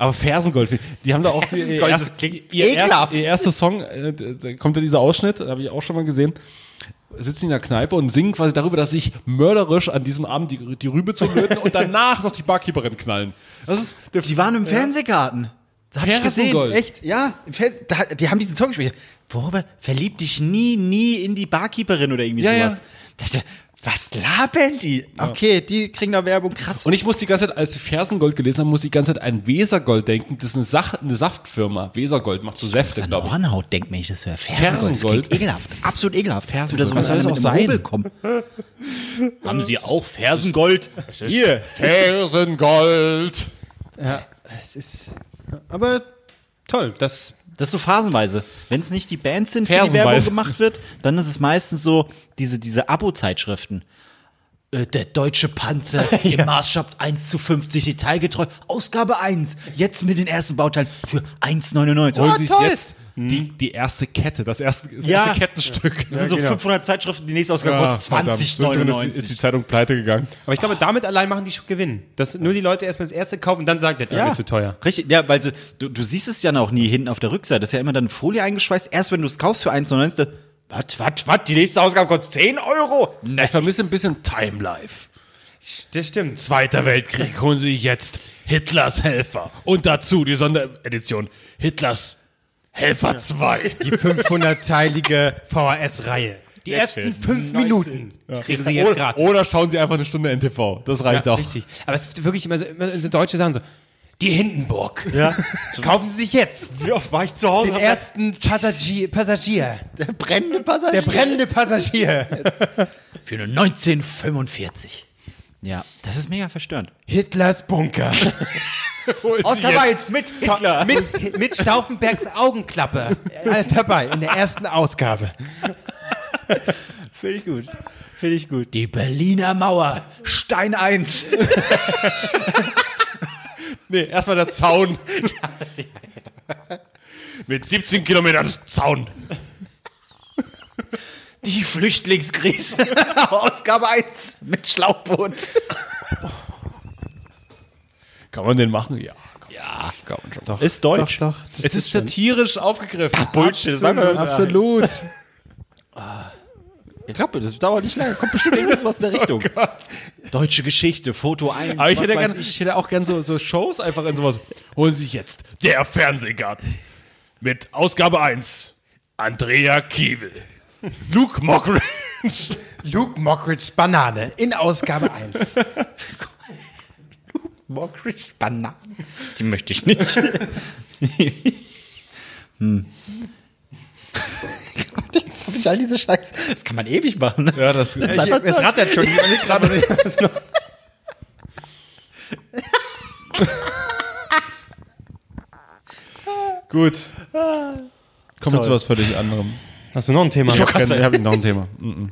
C: Aber Fersengold, die haben da auch die, ihr, erst, ihr,
B: ekelhaft.
C: erst, ihr erster Song, äh, da kommt ja dieser Ausschnitt, habe ich auch schon mal gesehen, sitzen in der Kneipe und singen quasi darüber, dass sich mörderisch an diesem Abend die, die Rübe zu löten und danach noch die Barkeeperin knallen. Das ist der
B: Die waren im Fernsehgarten. Das hab ich gesehen.
C: Fersengold.
B: Echt? Ja, da, die haben diesen Song gespielt. Worüber? Verlieb dich nie, nie in die Barkeeperin oder irgendwie
C: Ja, ja.
B: sowas. Da dachte, was labern die? Okay, die kriegen da Werbung. Krass.
C: Und ich muss die ganze Zeit, als ich Fersengold gelesen habe, muss ich die ganze Zeit an Wesergold denken. Das ist eine, Sach eine Saftfirma. Wesergold macht so Säfte,
B: an
C: glaube ich.
B: Hornhaut denkt, wenn ich das höre. Fersengold.
C: Fersengold.
B: ekelhaft. Absolut ekelhaft.
C: Fersengold.
B: So,
C: Was soll das auch sein?
B: Kommen. Haben Sie auch Fersengold? Hier.
C: Fersengold.
A: Ja, es ist. Aber toll, das.
B: Das ist so phasenweise. Wenn es nicht die Bands sind, für die. Werbung gemacht wird, dann ist es meistens so diese, diese Abo-Zeitschriften. Äh, Der deutsche Panzer im Maßstab 1 zu 50 detailgetreu. Ausgabe 1. Jetzt mit den ersten Bauteilen für 1,99.
C: Holen
B: Ah,
C: sich
B: toll.
C: Jetzt die, die erste Kette, das erste, das
B: Ja.
C: erste Kettenstück.
B: Das sind so 500 Zeitschriften, die nächste Ausgabe
C: Ja,
B: kostet
C: verdammt. Irgendwann ist, ist die
B: 20,99.
C: Zeitung pleite gegangen.
A: Aber ich glaube, damit allein machen die schon Gewinn. Dass nur die Leute erstmal das erste kaufen und dann sagen, das ist mir zu teuer.
B: Richtig, ja, weil sie, du, du siehst es ja auch nie hinten auf der Rückseite. Das ist ja immer dann Folie eingeschweißt. Erst wenn du es kaufst für 1,99, dann, was, was, was, die nächste Ausgabe kostet 10 Euro?
C: Ich vermisse ein bisschen Time Life.
A: Das stimmt.
C: Zweiter Weltkrieg, holen Sie jetzt Hitlers Helfer. Und dazu die Sonderedition Hitlers Helfer 2.
A: Die 500-teilige VHS-Reihe. Die
C: Jetzt
A: ersten fünf Minuten kriegen sie jetzt
C: Oder,
A: gratis.
C: oder schauen Sie einfach eine Stunde NTV. Das reicht
A: ja,
C: auch.
A: Richtig. Aber es ist wirklich immer so, immer so deutsche Sachen so. Die Hindenburg. Ja. Kaufen Sie sich jetzt
B: Wie oft war ich zu Hause?
A: den ersten Passagier, Passagier.
B: der brennende Passagier.
A: Der brennende Passagier.
B: Für nur 1945. Ja, das ist mega verstörend.
A: Hitlers Bunker.
B: Oscar Weitz mit Hitler.
A: mit, mit Stauffenbergs Augenklappe äh, dabei in der ersten Ausgabe.
B: Finde ich gut. Finde ich gut. Die Berliner Mauer. Stein 1.
C: Nee, erstmal der Zaun. Mit 17 Kilometern Zaun.
B: Die Flüchtlingskrise. Ausgabe 1 mit Schlauchboot.
C: Kann man den machen? Ja. Ja, kann man schon. Doch.
B: Ist deutsch.
A: Doch, doch.
C: Es ist satirisch aufgegriffen.
B: Bullshit. Das war
C: Absolut. Absolut.
B: Ich glaube, das dauert nicht lange. Kommt bestimmt irgendwas was in der Richtung. Deutsche Geschichte, Foto 1.
C: Aber ich
B: was
C: hätte,
B: weiß
C: gern, ich hätte auch gern so, so Shows einfach in sowas. Holen Sie sich jetzt der Fernsehgarten. Mit Ausgabe 1. Andrea Kiewel. Luke Mockridge.
A: Luke Mockridge Banane in Ausgabe 1.
B: Mockridge Bananen. Die möchte ich nicht. hm. Jetzt hab ich all diese Scheiße. Das kann man ewig machen. ne?
C: Ja, das,
A: Ich, es rattert schon. Ich nicht gerade nicht.
C: gut. Kommen wir zu was völlig anderem.
A: Hast du noch ein Thema?
C: Ich habe hab noch ein Thema.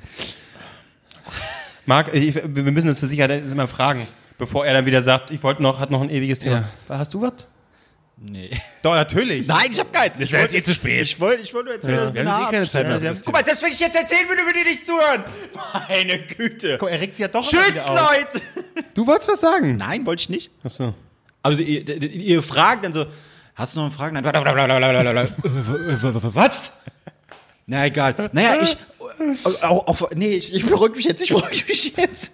A: Marc, ich, wir müssen uns zur Sicherheit immer fragen, bevor er dann wieder sagt, ich wollte noch, hat noch ein ewiges Thema. Hast du was?
B: Nee.
A: Doch, natürlich.
B: Nein, ich hab keins.
C: Das wäre jetzt eh zu spät.
B: Ich wollte ich wollte nur erzählen.
C: Wir haben jetzt eh keine Zeit mehr. für das
B: Guck mal, selbst wenn ich jetzt erzählen würde, würde ihr nicht zuhören. Meine Güte.
A: Guck, er regt sich ja doch
B: Tschüss. Leute.
A: Du wolltest was sagen?
B: Nein, wollte ich nicht.
A: Achso.
B: Also ihr, ihr fragt dann so, hast du noch eine Frage? Nein, blablabla. Was? Na egal. Naja, ich, auch, auch, nee, ich, ich beruhige mich jetzt, ich beruhige mich jetzt.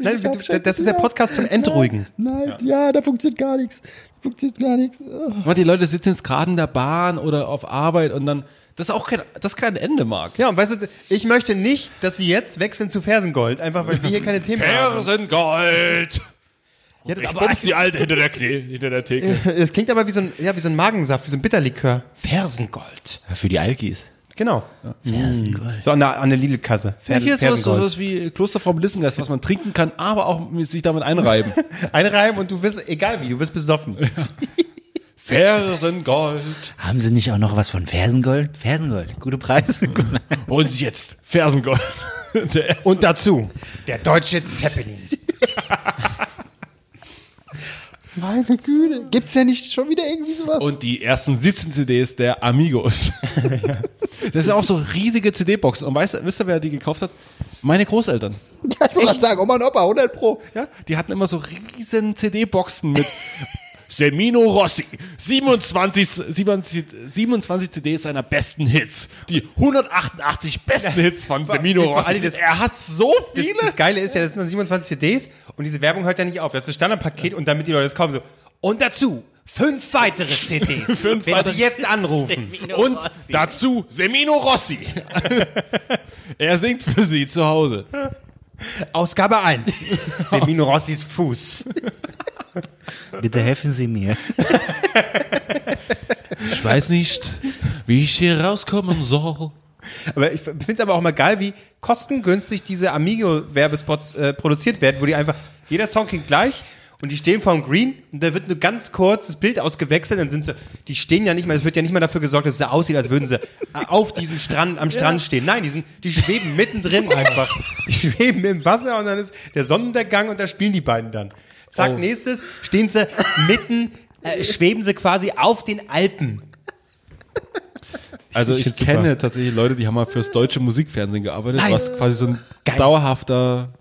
A: Nein, das ist der Podcast zum Entruhigen.
B: Nein, ja, da funktioniert gar nichts. Funktioniert gar nichts.
C: Mal, die Leute sitzen jetzt gerade in der Bahn oder auf Arbeit und dann. Das ist auch kein, das ist kein Ende, Marc.
A: Ja, und weißt du, ich möchte nicht, dass sie jetzt wechseln zu Fersengold, einfach weil wir hier keine Themen haben.
C: Fersengold!
A: Ja, das,
C: Ich die Alte hinter der, Knie, hinter der Theke.
A: es klingt aber wie so, ein, ja, wie so ein Magensaft, wie so ein Bitterlikör. Fersengold.
B: Für die Alkis.
A: Genau. So an der, an der Lidl-Kasse.
C: Ja, hier ist sowas, sowas wie Klosterfrau Melissengeist, was man trinken kann, aber auch sich damit einreiben.
A: Einreiben und du wirst, egal wie, du wirst besoffen.
C: Fersengold.
B: Haben sie nicht auch noch was von Fersengold? Fersengold, gute Preise.
C: Holen Sie jetzt Fersengold.
A: Und dazu der deutsche Zeppelin.
B: Meine Güte, gibt's ja nicht schon wieder irgendwie sowas?
C: Und die ersten 17 CDs der Amigos. Das sind auch so riesige CD-Boxen. Und weißt, wisst ihr, wer die gekauft hat? Meine Großeltern.
B: ich wollte sagen, Oma und Opa, 100 Pro.
C: Ja, die hatten immer so riesen CD-Boxen mit Semino Rossi, 27, 27, 27 CDs seiner besten Hits. Die 188 besten Hits von Semino Rossi.
A: das-
C: er hat so
A: Das,
C: viele.
A: das Geile ist ja, das sind dann 27 CDs und diese Werbung hört ja nicht auf. Das ist das Standardpaket und damit die Leute es kaufen, so. Und dazu fünf weitere CDs.
C: Fünf
A: wenn
C: weitere
A: jetzt anrufen.
C: Und dazu Semino Rossi. er singt für sie zu Hause.
A: Ausgabe 1. Semino Rossis Fuß.
B: Bitte helfen Sie mir.
C: Ich weiß nicht, wie ich hier rauskommen soll.
A: Aber ich finde es aber auch mal geil, wie kostengünstig diese Amigo-Werbespots äh, produziert werden, wo die einfach, jeder Song klingt gleich und die stehen vorm Green und da wird nur ganz kurz das Bild ausgewechselt, dann sind sie, die stehen ja nicht mal, es wird ja nicht mal dafür gesorgt, dass es da aussieht, als würden sie äh, auf diesem Strand, am Strand stehen. Nein, die, sind, die schweben mittendrin einfach. Die schweben im Wasser und dann ist der Sonnenuntergang und da spielen die beiden dann. Zack,
C: Oh.
A: nächstes stehen sie mitten, äh, schweben sie quasi auf den Alpen.
C: Also ich,
A: super.
C: kenne tatsächlich Leute, die haben mal fürs deutsche Musikfernsehen gearbeitet,
A: Nein.
C: was quasi so ein
A: Geil.
C: dauerhafter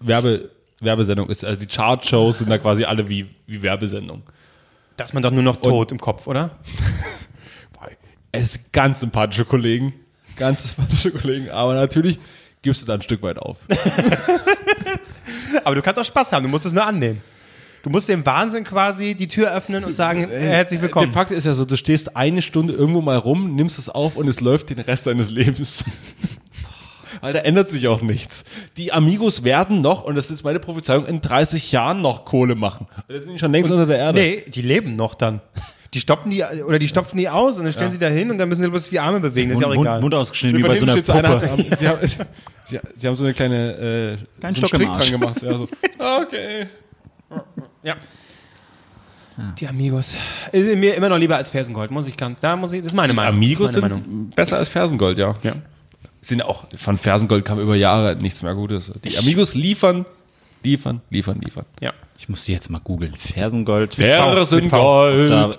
C: Werbe, Werbesendung ist. Also die Chartshows sind da quasi alle wie, wie Werbesendung.
A: Da ist man doch nur noch tot im Kopf, oder?
C: Es sind ganz sympathische Kollegen. Ganz sympathische Kollegen, aber natürlich gibst du da ein Stück weit auf.
A: Aber du kannst auch Spaß haben, du musst es nur annehmen. Du musst dem Wahnsinn quasi die Tür öffnen und sagen, äh, herzlich
C: Der
A: willkommen.
C: Fakt ist ja so, du stehst eine Stunde irgendwo mal rum, nimmst es auf und es läuft den Rest deines Lebens. Weil da ändert sich auch nichts. Die Amigos werden noch, und das ist meine Prophezeiung, in 30 Jahren noch Kohle machen. Das sind die schon längst unter der Erde.
A: Nee, die leben noch dann. Die stoppen die, oder die stopfen die aus und dann stellen sie da hin und dann müssen sie bloß die Arme bewegen, das ist ja auch
B: Mund,
A: egal.
B: Mund ausgeschnitten, wie bei so einer
C: steht einer,
B: Puppe.
C: hat- sie, haben, sie, sie haben so eine kleine äh, so Strick dran gemacht. Ja, so. Okay.
A: Ja. Die Amigos. Äh, Mir immer noch lieber als Fersengold, muss ich ganz, da muss ich, das ist meine Meinung.
C: Amigos
A: das ist meine
C: sind
A: Meinung.
C: besser als Fersengold, ja.
A: Ja.
C: Sind auch, von Fersengold kam über Jahre nichts mehr Gutes. Die Amigos liefern liefern, liefern, liefern.
A: Ja.
B: Ich muss sie jetzt mal googeln. Fersengold.
C: Fersengold.
B: Da,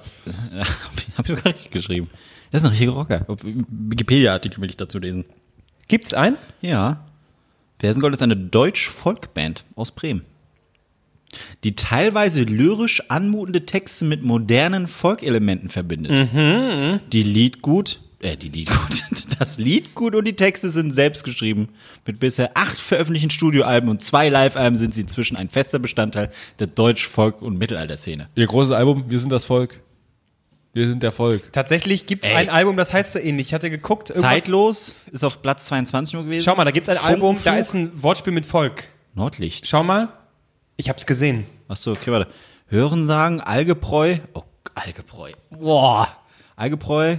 B: hab ich sogar richtig geschrieben. Das ist ein richtiger Rocker. Wikipedia-Artikel will ich dazu lesen.
A: Gibt's einen?
B: Ja. Fersengold ist eine Deutsch-Folkband aus Bremen. Die teilweise lyrisch anmutende Texte mit modernen Folk-Elementen verbindet. Die Liedgut, äh, die Liedgut, das Liedgut und die Texte sind selbst geschrieben. Mit bisher acht veröffentlichten Studioalben und zwei Live-Alben sind sie inzwischen ein fester Bestandteil der Deutsch-Folk- und Mittelalterszene.
C: Ihr großes Album, wir sind das Volk. Wir sind der Volk.
A: Tatsächlich gibt's
B: Ey.
A: ein Album, das heißt so ähnlich. Ich hatte geguckt.
B: Zeitlos ist auf Platz 22 nur gewesen.
A: Schau mal, da gibt's ein Album, da ist ein Wortspiel mit Volk.
B: Nordlicht.
A: Schau mal. Ich hab's gesehen.
B: Achso, okay, warte. Hören sagen, Algebräu. Oh, Algebräu. Boah. Algebräu.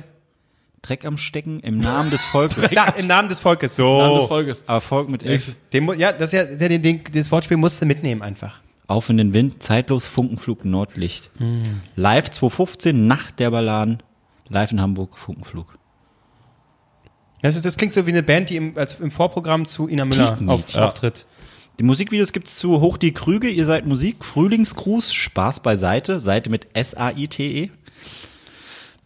B: Dreck am Stecken im Namen des Volkes.
A: Ja, im Namen des Volkes. So.
C: Namen des Volkes.
B: Aber Volk mit F.
A: Den, ja, das ist ja, den, den, das Wortspiel musst du mitnehmen einfach.
B: Auf in den Wind, zeitlos Funkenflug Nordlicht. Live 2015, Nacht der Balladen. Live in Hamburg, Funkenflug.
A: Das, ist, das klingt so wie eine Band, die im, als, im Vorprogramm zu Ina Müller auf,
B: ja.
A: auftritt.
B: Die Musikvideos gibt's zu Hoch die Krüge, ihr seid Musik, Frühlingsgruß, Spaß beiseite, Seite mit S-A-I-T-E. E.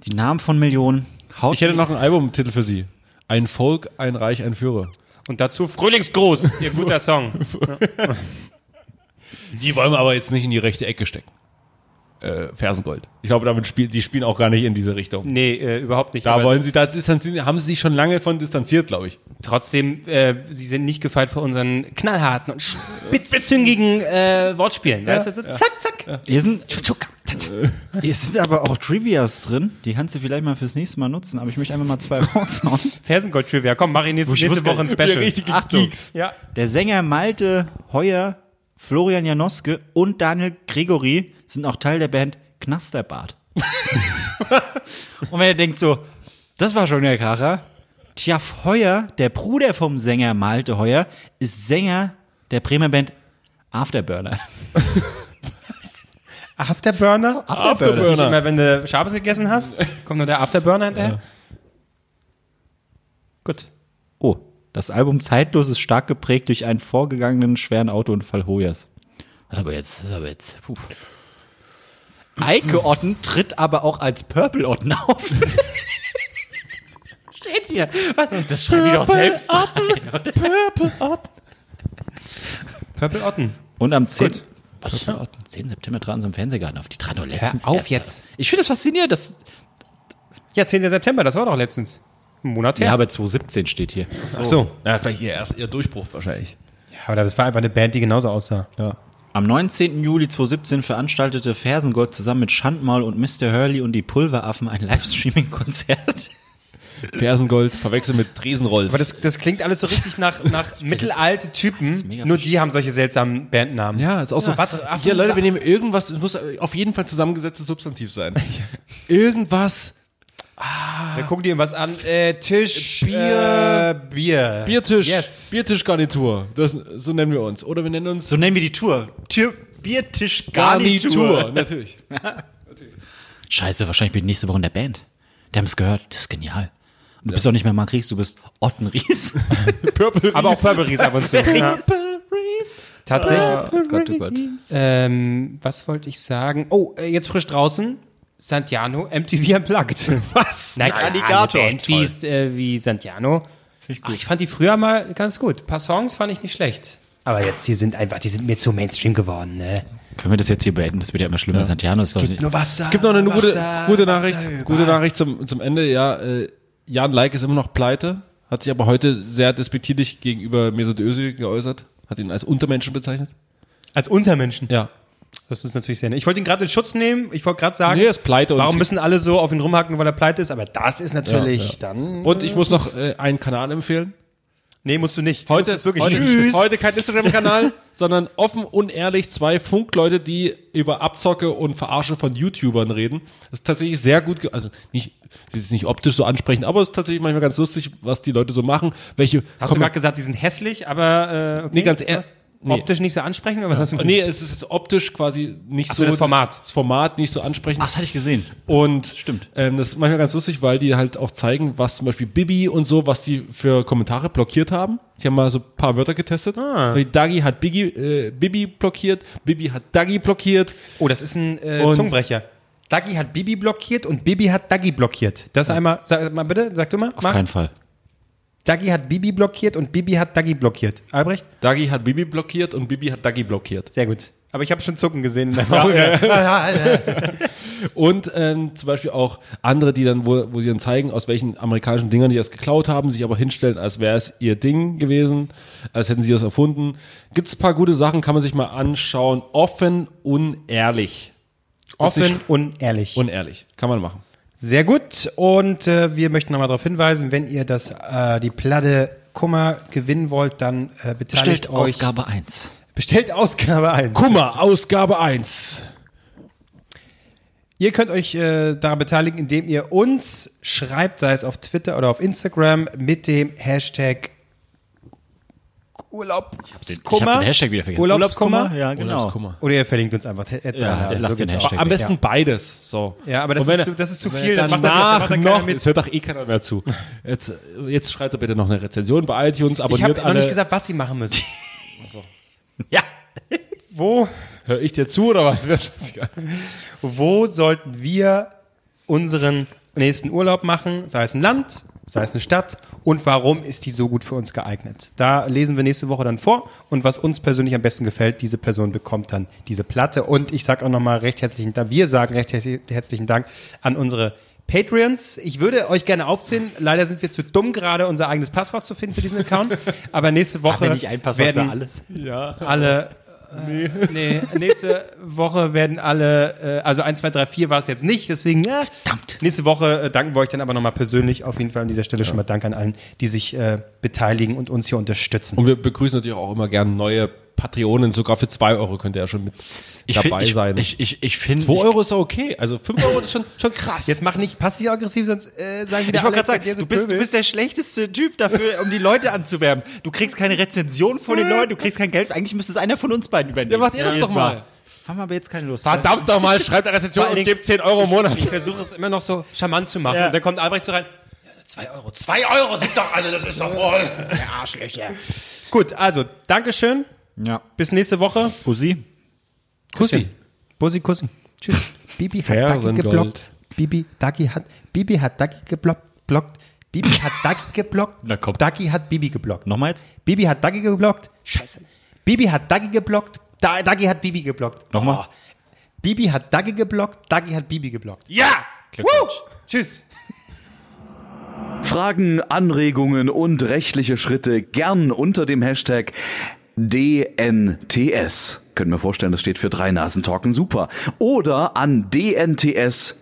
B: Die Namen von Millionen. Haut
C: Ich hätte noch einen Albumtitel für Sie. Ein Volk, ein Reich, ein Führer.
A: Und dazu Frühlingsgruß, ihr guter Song.
C: Die wollen wir aber jetzt nicht in die rechte Ecke stecken. Äh, Fersengold. Ich glaube, damit spielt, die spielen auch gar nicht in diese Richtung.
A: Nee, äh, überhaupt nicht.
C: Da wollen sie, da distanzieren, haben sie sich schon lange von distanziert, glaube ich.
A: Trotzdem, äh, sie sind nicht gefeit vor unseren knallharten und spitzzüngigen äh, Wortspielen. weißt du? So, Zack, zack.
B: Hier sind, hier sind aber auch Trivias drin. Die kannst du vielleicht mal fürs nächste Mal nutzen, aber ich möchte einfach mal zwei raushauen.
A: Fersengold-Trivia. Komm, mach ich nächste,
B: Ich
A: nächste
B: wusste
A: Woche ein Special.
C: richtige
B: Achtung.
C: Geeks.
A: Ja.
B: Der Sänger Malte Heuer, Florian Janoske und Daniel Gregory sind auch Teil der Band Knasterbart. und wenn ihr denkt so, das war schon der Kracher. Tjaf Heuer, der Bruder vom Sänger Malte Heuer, ist Sänger der Bremer Band Afterburner.
A: Afterburner?
C: Afterburner.
A: Das ist nicht immer, wenn du Schabes gegessen hast, kommt noch der Afterburner hinterher. Gut.
B: Oh, das Album Zeitlos ist stark geprägt durch einen vorgegangenen schweren Autounfall Hoyers. Das aber jetzt, das ist aber jetzt, puh. Eike Otten tritt aber auch als Purple Otten auf. Steht hier. Was? Das schreibe ich doch selbst. rein.
A: Purple Otten.
B: Und am 10.
A: Gut.
B: Was? 10. September traten sie im Fernsehgarten auf. Die traten doch letztens.
A: auf
B: erst-
A: jetzt.
B: Ich finde das faszinierend. Das,
A: Ja, 10. September, das war doch letztens. Ein Monat her.
B: ja, aber 2017 steht hier.
A: Ach so.
C: Ja, vielleicht ihr erst ihr Durchbruch wahrscheinlich.
A: Ja, aber das war einfach eine Band, die genauso aussah.
C: Ja.
B: Am 19. Juli 2017 veranstaltete Fersengold zusammen mit Schandmaul und Mr. Hurley und die Pulveraffen ein Livestreaming-Konzert.
C: Fersengold verwechselt mit Tresenrolf.
A: Aber das, das klingt alles so richtig nach, nach mittelalte Typen. Nur die haben solche seltsamen Bandnamen.
C: ja, ist auch so.
A: warte, Affen-
C: Hier, Leute, wir nehmen irgendwas, es muss auf jeden Fall zusammengesetztes Substantiv sein. Irgendwas.
A: Dann gucken die irgendwas an. Äh, Tisch,
C: Bier.
A: Äh, Bier.
C: Biertisch.
A: Yes.
C: Biertischgarnitur. Das, so nennen wir uns. Oder wir nennen uns
B: So nennen wir die Tour. Tür, Biertisch
C: Garnitur. Natürlich.
B: Scheiße, wahrscheinlich bin ich nächste Woche in der Band. Die haben es gehört. Das ist genial. Und du bist auch nicht mehr Mark Ries, du bist Otten Ries.
C: Purple
A: Aber auch Purple Ries ab und zu. ja. Tatsächlich.
B: oh Gott, oh Gott.
A: Ähm, was wollte ich sagen? Oh, äh, jetzt frisch draußen. Santiano, MTV Unplugged.
C: Was?
A: Na klar,
B: Alligator,
A: eine Band wie, äh, wie Santiano. Ach, ich fand die früher mal ganz gut. Ein paar Songs fand ich nicht schlecht. Aber jetzt, die sind einfach, die sind mir zu Mainstream geworden, ne?
B: Können wir das jetzt hier beenden? Das wird ja immer schlimmer. Santiano ist doch nicht.
A: Nur Wasser.
C: Es gibt noch eine gute, gute Nachricht. Gute Nachricht zum, zum Ende. Ja, äh, Jan Like ist immer noch pleite. Hat sich aber heute sehr despektierlich gegenüber Mesut Özil geäußert. Hat ihn als Untermenschen bezeichnet.
A: Als Untermenschen.
C: Ja.
A: Das ist natürlich sehr nett. Ich wollte ihn gerade in Schutz nehmen. Ich wollte gerade sagen,
C: Nee, ist pleite.
A: warum müssen alle so auf ihn rumhacken, weil er pleite ist? Aber das ist natürlich
C: Ja, ja.
A: dann.
C: Und ich muss noch äh, einen Kanal empfehlen.
A: Nee, musst du nicht.
C: Heute,
A: es wirklich
C: heute,
A: nicht.
C: heute kein Instagram-Kanal, sondern offen und ehrlich zwei Funkleute, die über Abzocke und Verarsche von YouTubern reden. Das ist tatsächlich sehr gut, also nicht, das ist nicht optisch so ansprechend, aber es ist tatsächlich manchmal ganz lustig, was die Leute so machen. Welche
A: Hast du gerade gesagt, die sind hässlich, aber äh, okay.
C: Nee, ganz ehrlich. Nee.
A: Optisch nicht so ansprechend, aber was hast du
C: Nee, es ist jetzt optisch quasi nicht
A: Ach so, das Format.
C: Das Format nicht so ansprechend.
B: Ach, das hatte ich gesehen.
C: Und
B: Stimmt.
C: Ähm, das ist manchmal ganz lustig, weil die halt auch zeigen, was zum Beispiel Bibi und so, was die für Kommentare blockiert haben. Die haben mal so ein paar Wörter getestet.
A: Ah.
C: Dagi hat Biggie, äh, Bibi blockiert, Bibi hat Dagi blockiert.
A: Oh, das ist ein äh,
C: Und-
A: Zungenbrecher. Dagi hat Bibi blockiert und Bibi hat Dagi blockiert. Das einmal, sag mal bitte, sag du mal.
D: Auf
A: Marc.
D: keinen Fall.
A: Dagi hat Bibi blockiert und Bibi hat Dagi blockiert. Albrecht?
C: Dagi hat Bibi blockiert und Bibi hat Dagi blockiert.
A: Sehr gut. Aber ich habe schon Zucken gesehen in deinem Auge.
C: Und ähm, zum Beispiel auch andere, die dann, wo, wo sie dann zeigen, aus welchen amerikanischen Dingern die das geklaut haben, sich aber hinstellen, als wäre es ihr Ding gewesen, als hätten sie das erfunden. Gibt's ein paar gute Sachen, kann man sich mal anschauen. Offen, unehrlich.
A: Offen und ehrlich.
C: Unehrlich. Kann man machen.
A: Sehr gut. Und äh, wir möchten nochmal darauf hinweisen, wenn ihr das, äh, die Platte Kummer gewinnen wollt, dann äh, beteiligt
D: Bestellt
A: euch.
D: Ausgabe 1.
A: Bestellt Ausgabe 1.
C: Kummer, Ausgabe 1.
A: Ihr könnt euch äh, daran beteiligen, indem ihr uns schreibt, sei es auf Twitter oder auf Instagram, mit dem Hashtag Urlaubskummer.
D: ich hab den Hashtag wieder vergessen.
A: Urlaubskummer.
B: Ja, genau.
C: Urlaubskummer.
A: Oder ihr verlinkt uns einfach. Äh,
D: Ja, lass
A: so
D: den Hashtag.
C: Am besten beides. So.
A: Ja, aber das ist zu- das ist zu viel, das macht dann- das
C: danach
A: macht keiner
C: noch,
A: mit.
C: es hört doch eh keiner mehr zu. Jetzt, jetzt schreibt doch bitte noch eine Rezension bei iTunes,
A: Ich
C: abonniert
A: habe noch
C: alle.
A: nicht gesagt, was sie machen müssen.
B: Ja.
A: Wo,
C: Hör ich dir zu oder was?
A: Wo sollten wir unseren nächsten Urlaub machen? Sei es ein Land, sei es eine Stadt und warum ist die so gut für uns geeignet? Da lesen wir nächste Woche dann vor und was uns persönlich am besten gefällt, diese Person bekommt dann diese Platte und ich sage auch nochmal recht herzlichen Dank, wir sagen recht her- herzlichen Dank an unsere Patreons. Ich würde euch gerne aufzählen. Leider sind wir zu dumm, gerade unser eigenes Passwort zu finden für diesen Account. Aber nächste Woche
B: Haben wir nicht ein Passwort
A: werden
B: für alles?
C: Ja.
A: alle. Nee. nee, nächste Woche werden alle, äh, also 1, 2, 3, 4 war es jetzt nicht, deswegen, ja.
B: Verdammt.
A: Nächste Woche äh, danken wir euch dann aber nochmal persönlich. Auf jeden Fall an dieser Stelle schon mal Dank an allen, die sich äh, beteiligen und uns hier unterstützen.
C: Und wir begrüßen natürlich auch immer gerne neue Patrionen. Sogar für 2 Euro könnt ihr ja schon mit dabei
D: find-
C: sein.
D: Ich, ich, ich finde.
C: 2 Euro ist ja okay. Also 5 Euro ist schon, schon krass.
A: Jetzt mach nicht passiv-aggressiv, sonst äh, sagen wieder
B: Ich wollte gerade sagen, du bist, du bist der schlechteste Typ dafür, um die Leute anzuwerben. Du kriegst keine Rezension von den Leuten, du kriegst kein Geld. Eigentlich müsste es einer von uns beiden übernehmen.
C: Ja, macht ihr das doch mal.
B: Haben wir aber jetzt keine Lust.
C: Verdammt doch mal, schreibt eine Rezension und gebt 10 Euro im Monat.
A: Ich versuche es immer noch so charmant zu machen.
B: Ja.
A: Und dann kommt Albrecht so rein. 2 Euro. 2 Euro sind doch, also das ist doch wohl. Der Arschlöcher. Gut, also, Dankeschön.
B: Ja.
A: Bis nächste Woche.
B: Bussi.
A: Kussi. Bussi, Kussi. Tschüss. Bibi hat Dagi geblockt. Bibi, Dagi hat, Bibi hat Dagi geblockt. blockt. Bibi hat Dagi geblockt.
B: Na komm.
A: Dagi hat Bibi geblockt.
B: Nochmal jetzt?
A: Bibi hat Dagi geblockt. Scheiße. Bibi hat Dagi geblockt. Da, Dagi hat Bibi geblockt.
B: Nochmal.
A: Oh. Bibi hat Dagi geblockt. Dagi hat Bibi geblockt.
B: Ja!
A: Woo! Tschüss.
E: Fragen, Anregungen und rechtliche Schritte gern unter dem Hashtag DNTS. Können wir vorstellen, das steht für drei Nasen Talken super. Oder an dnts.gmx.net.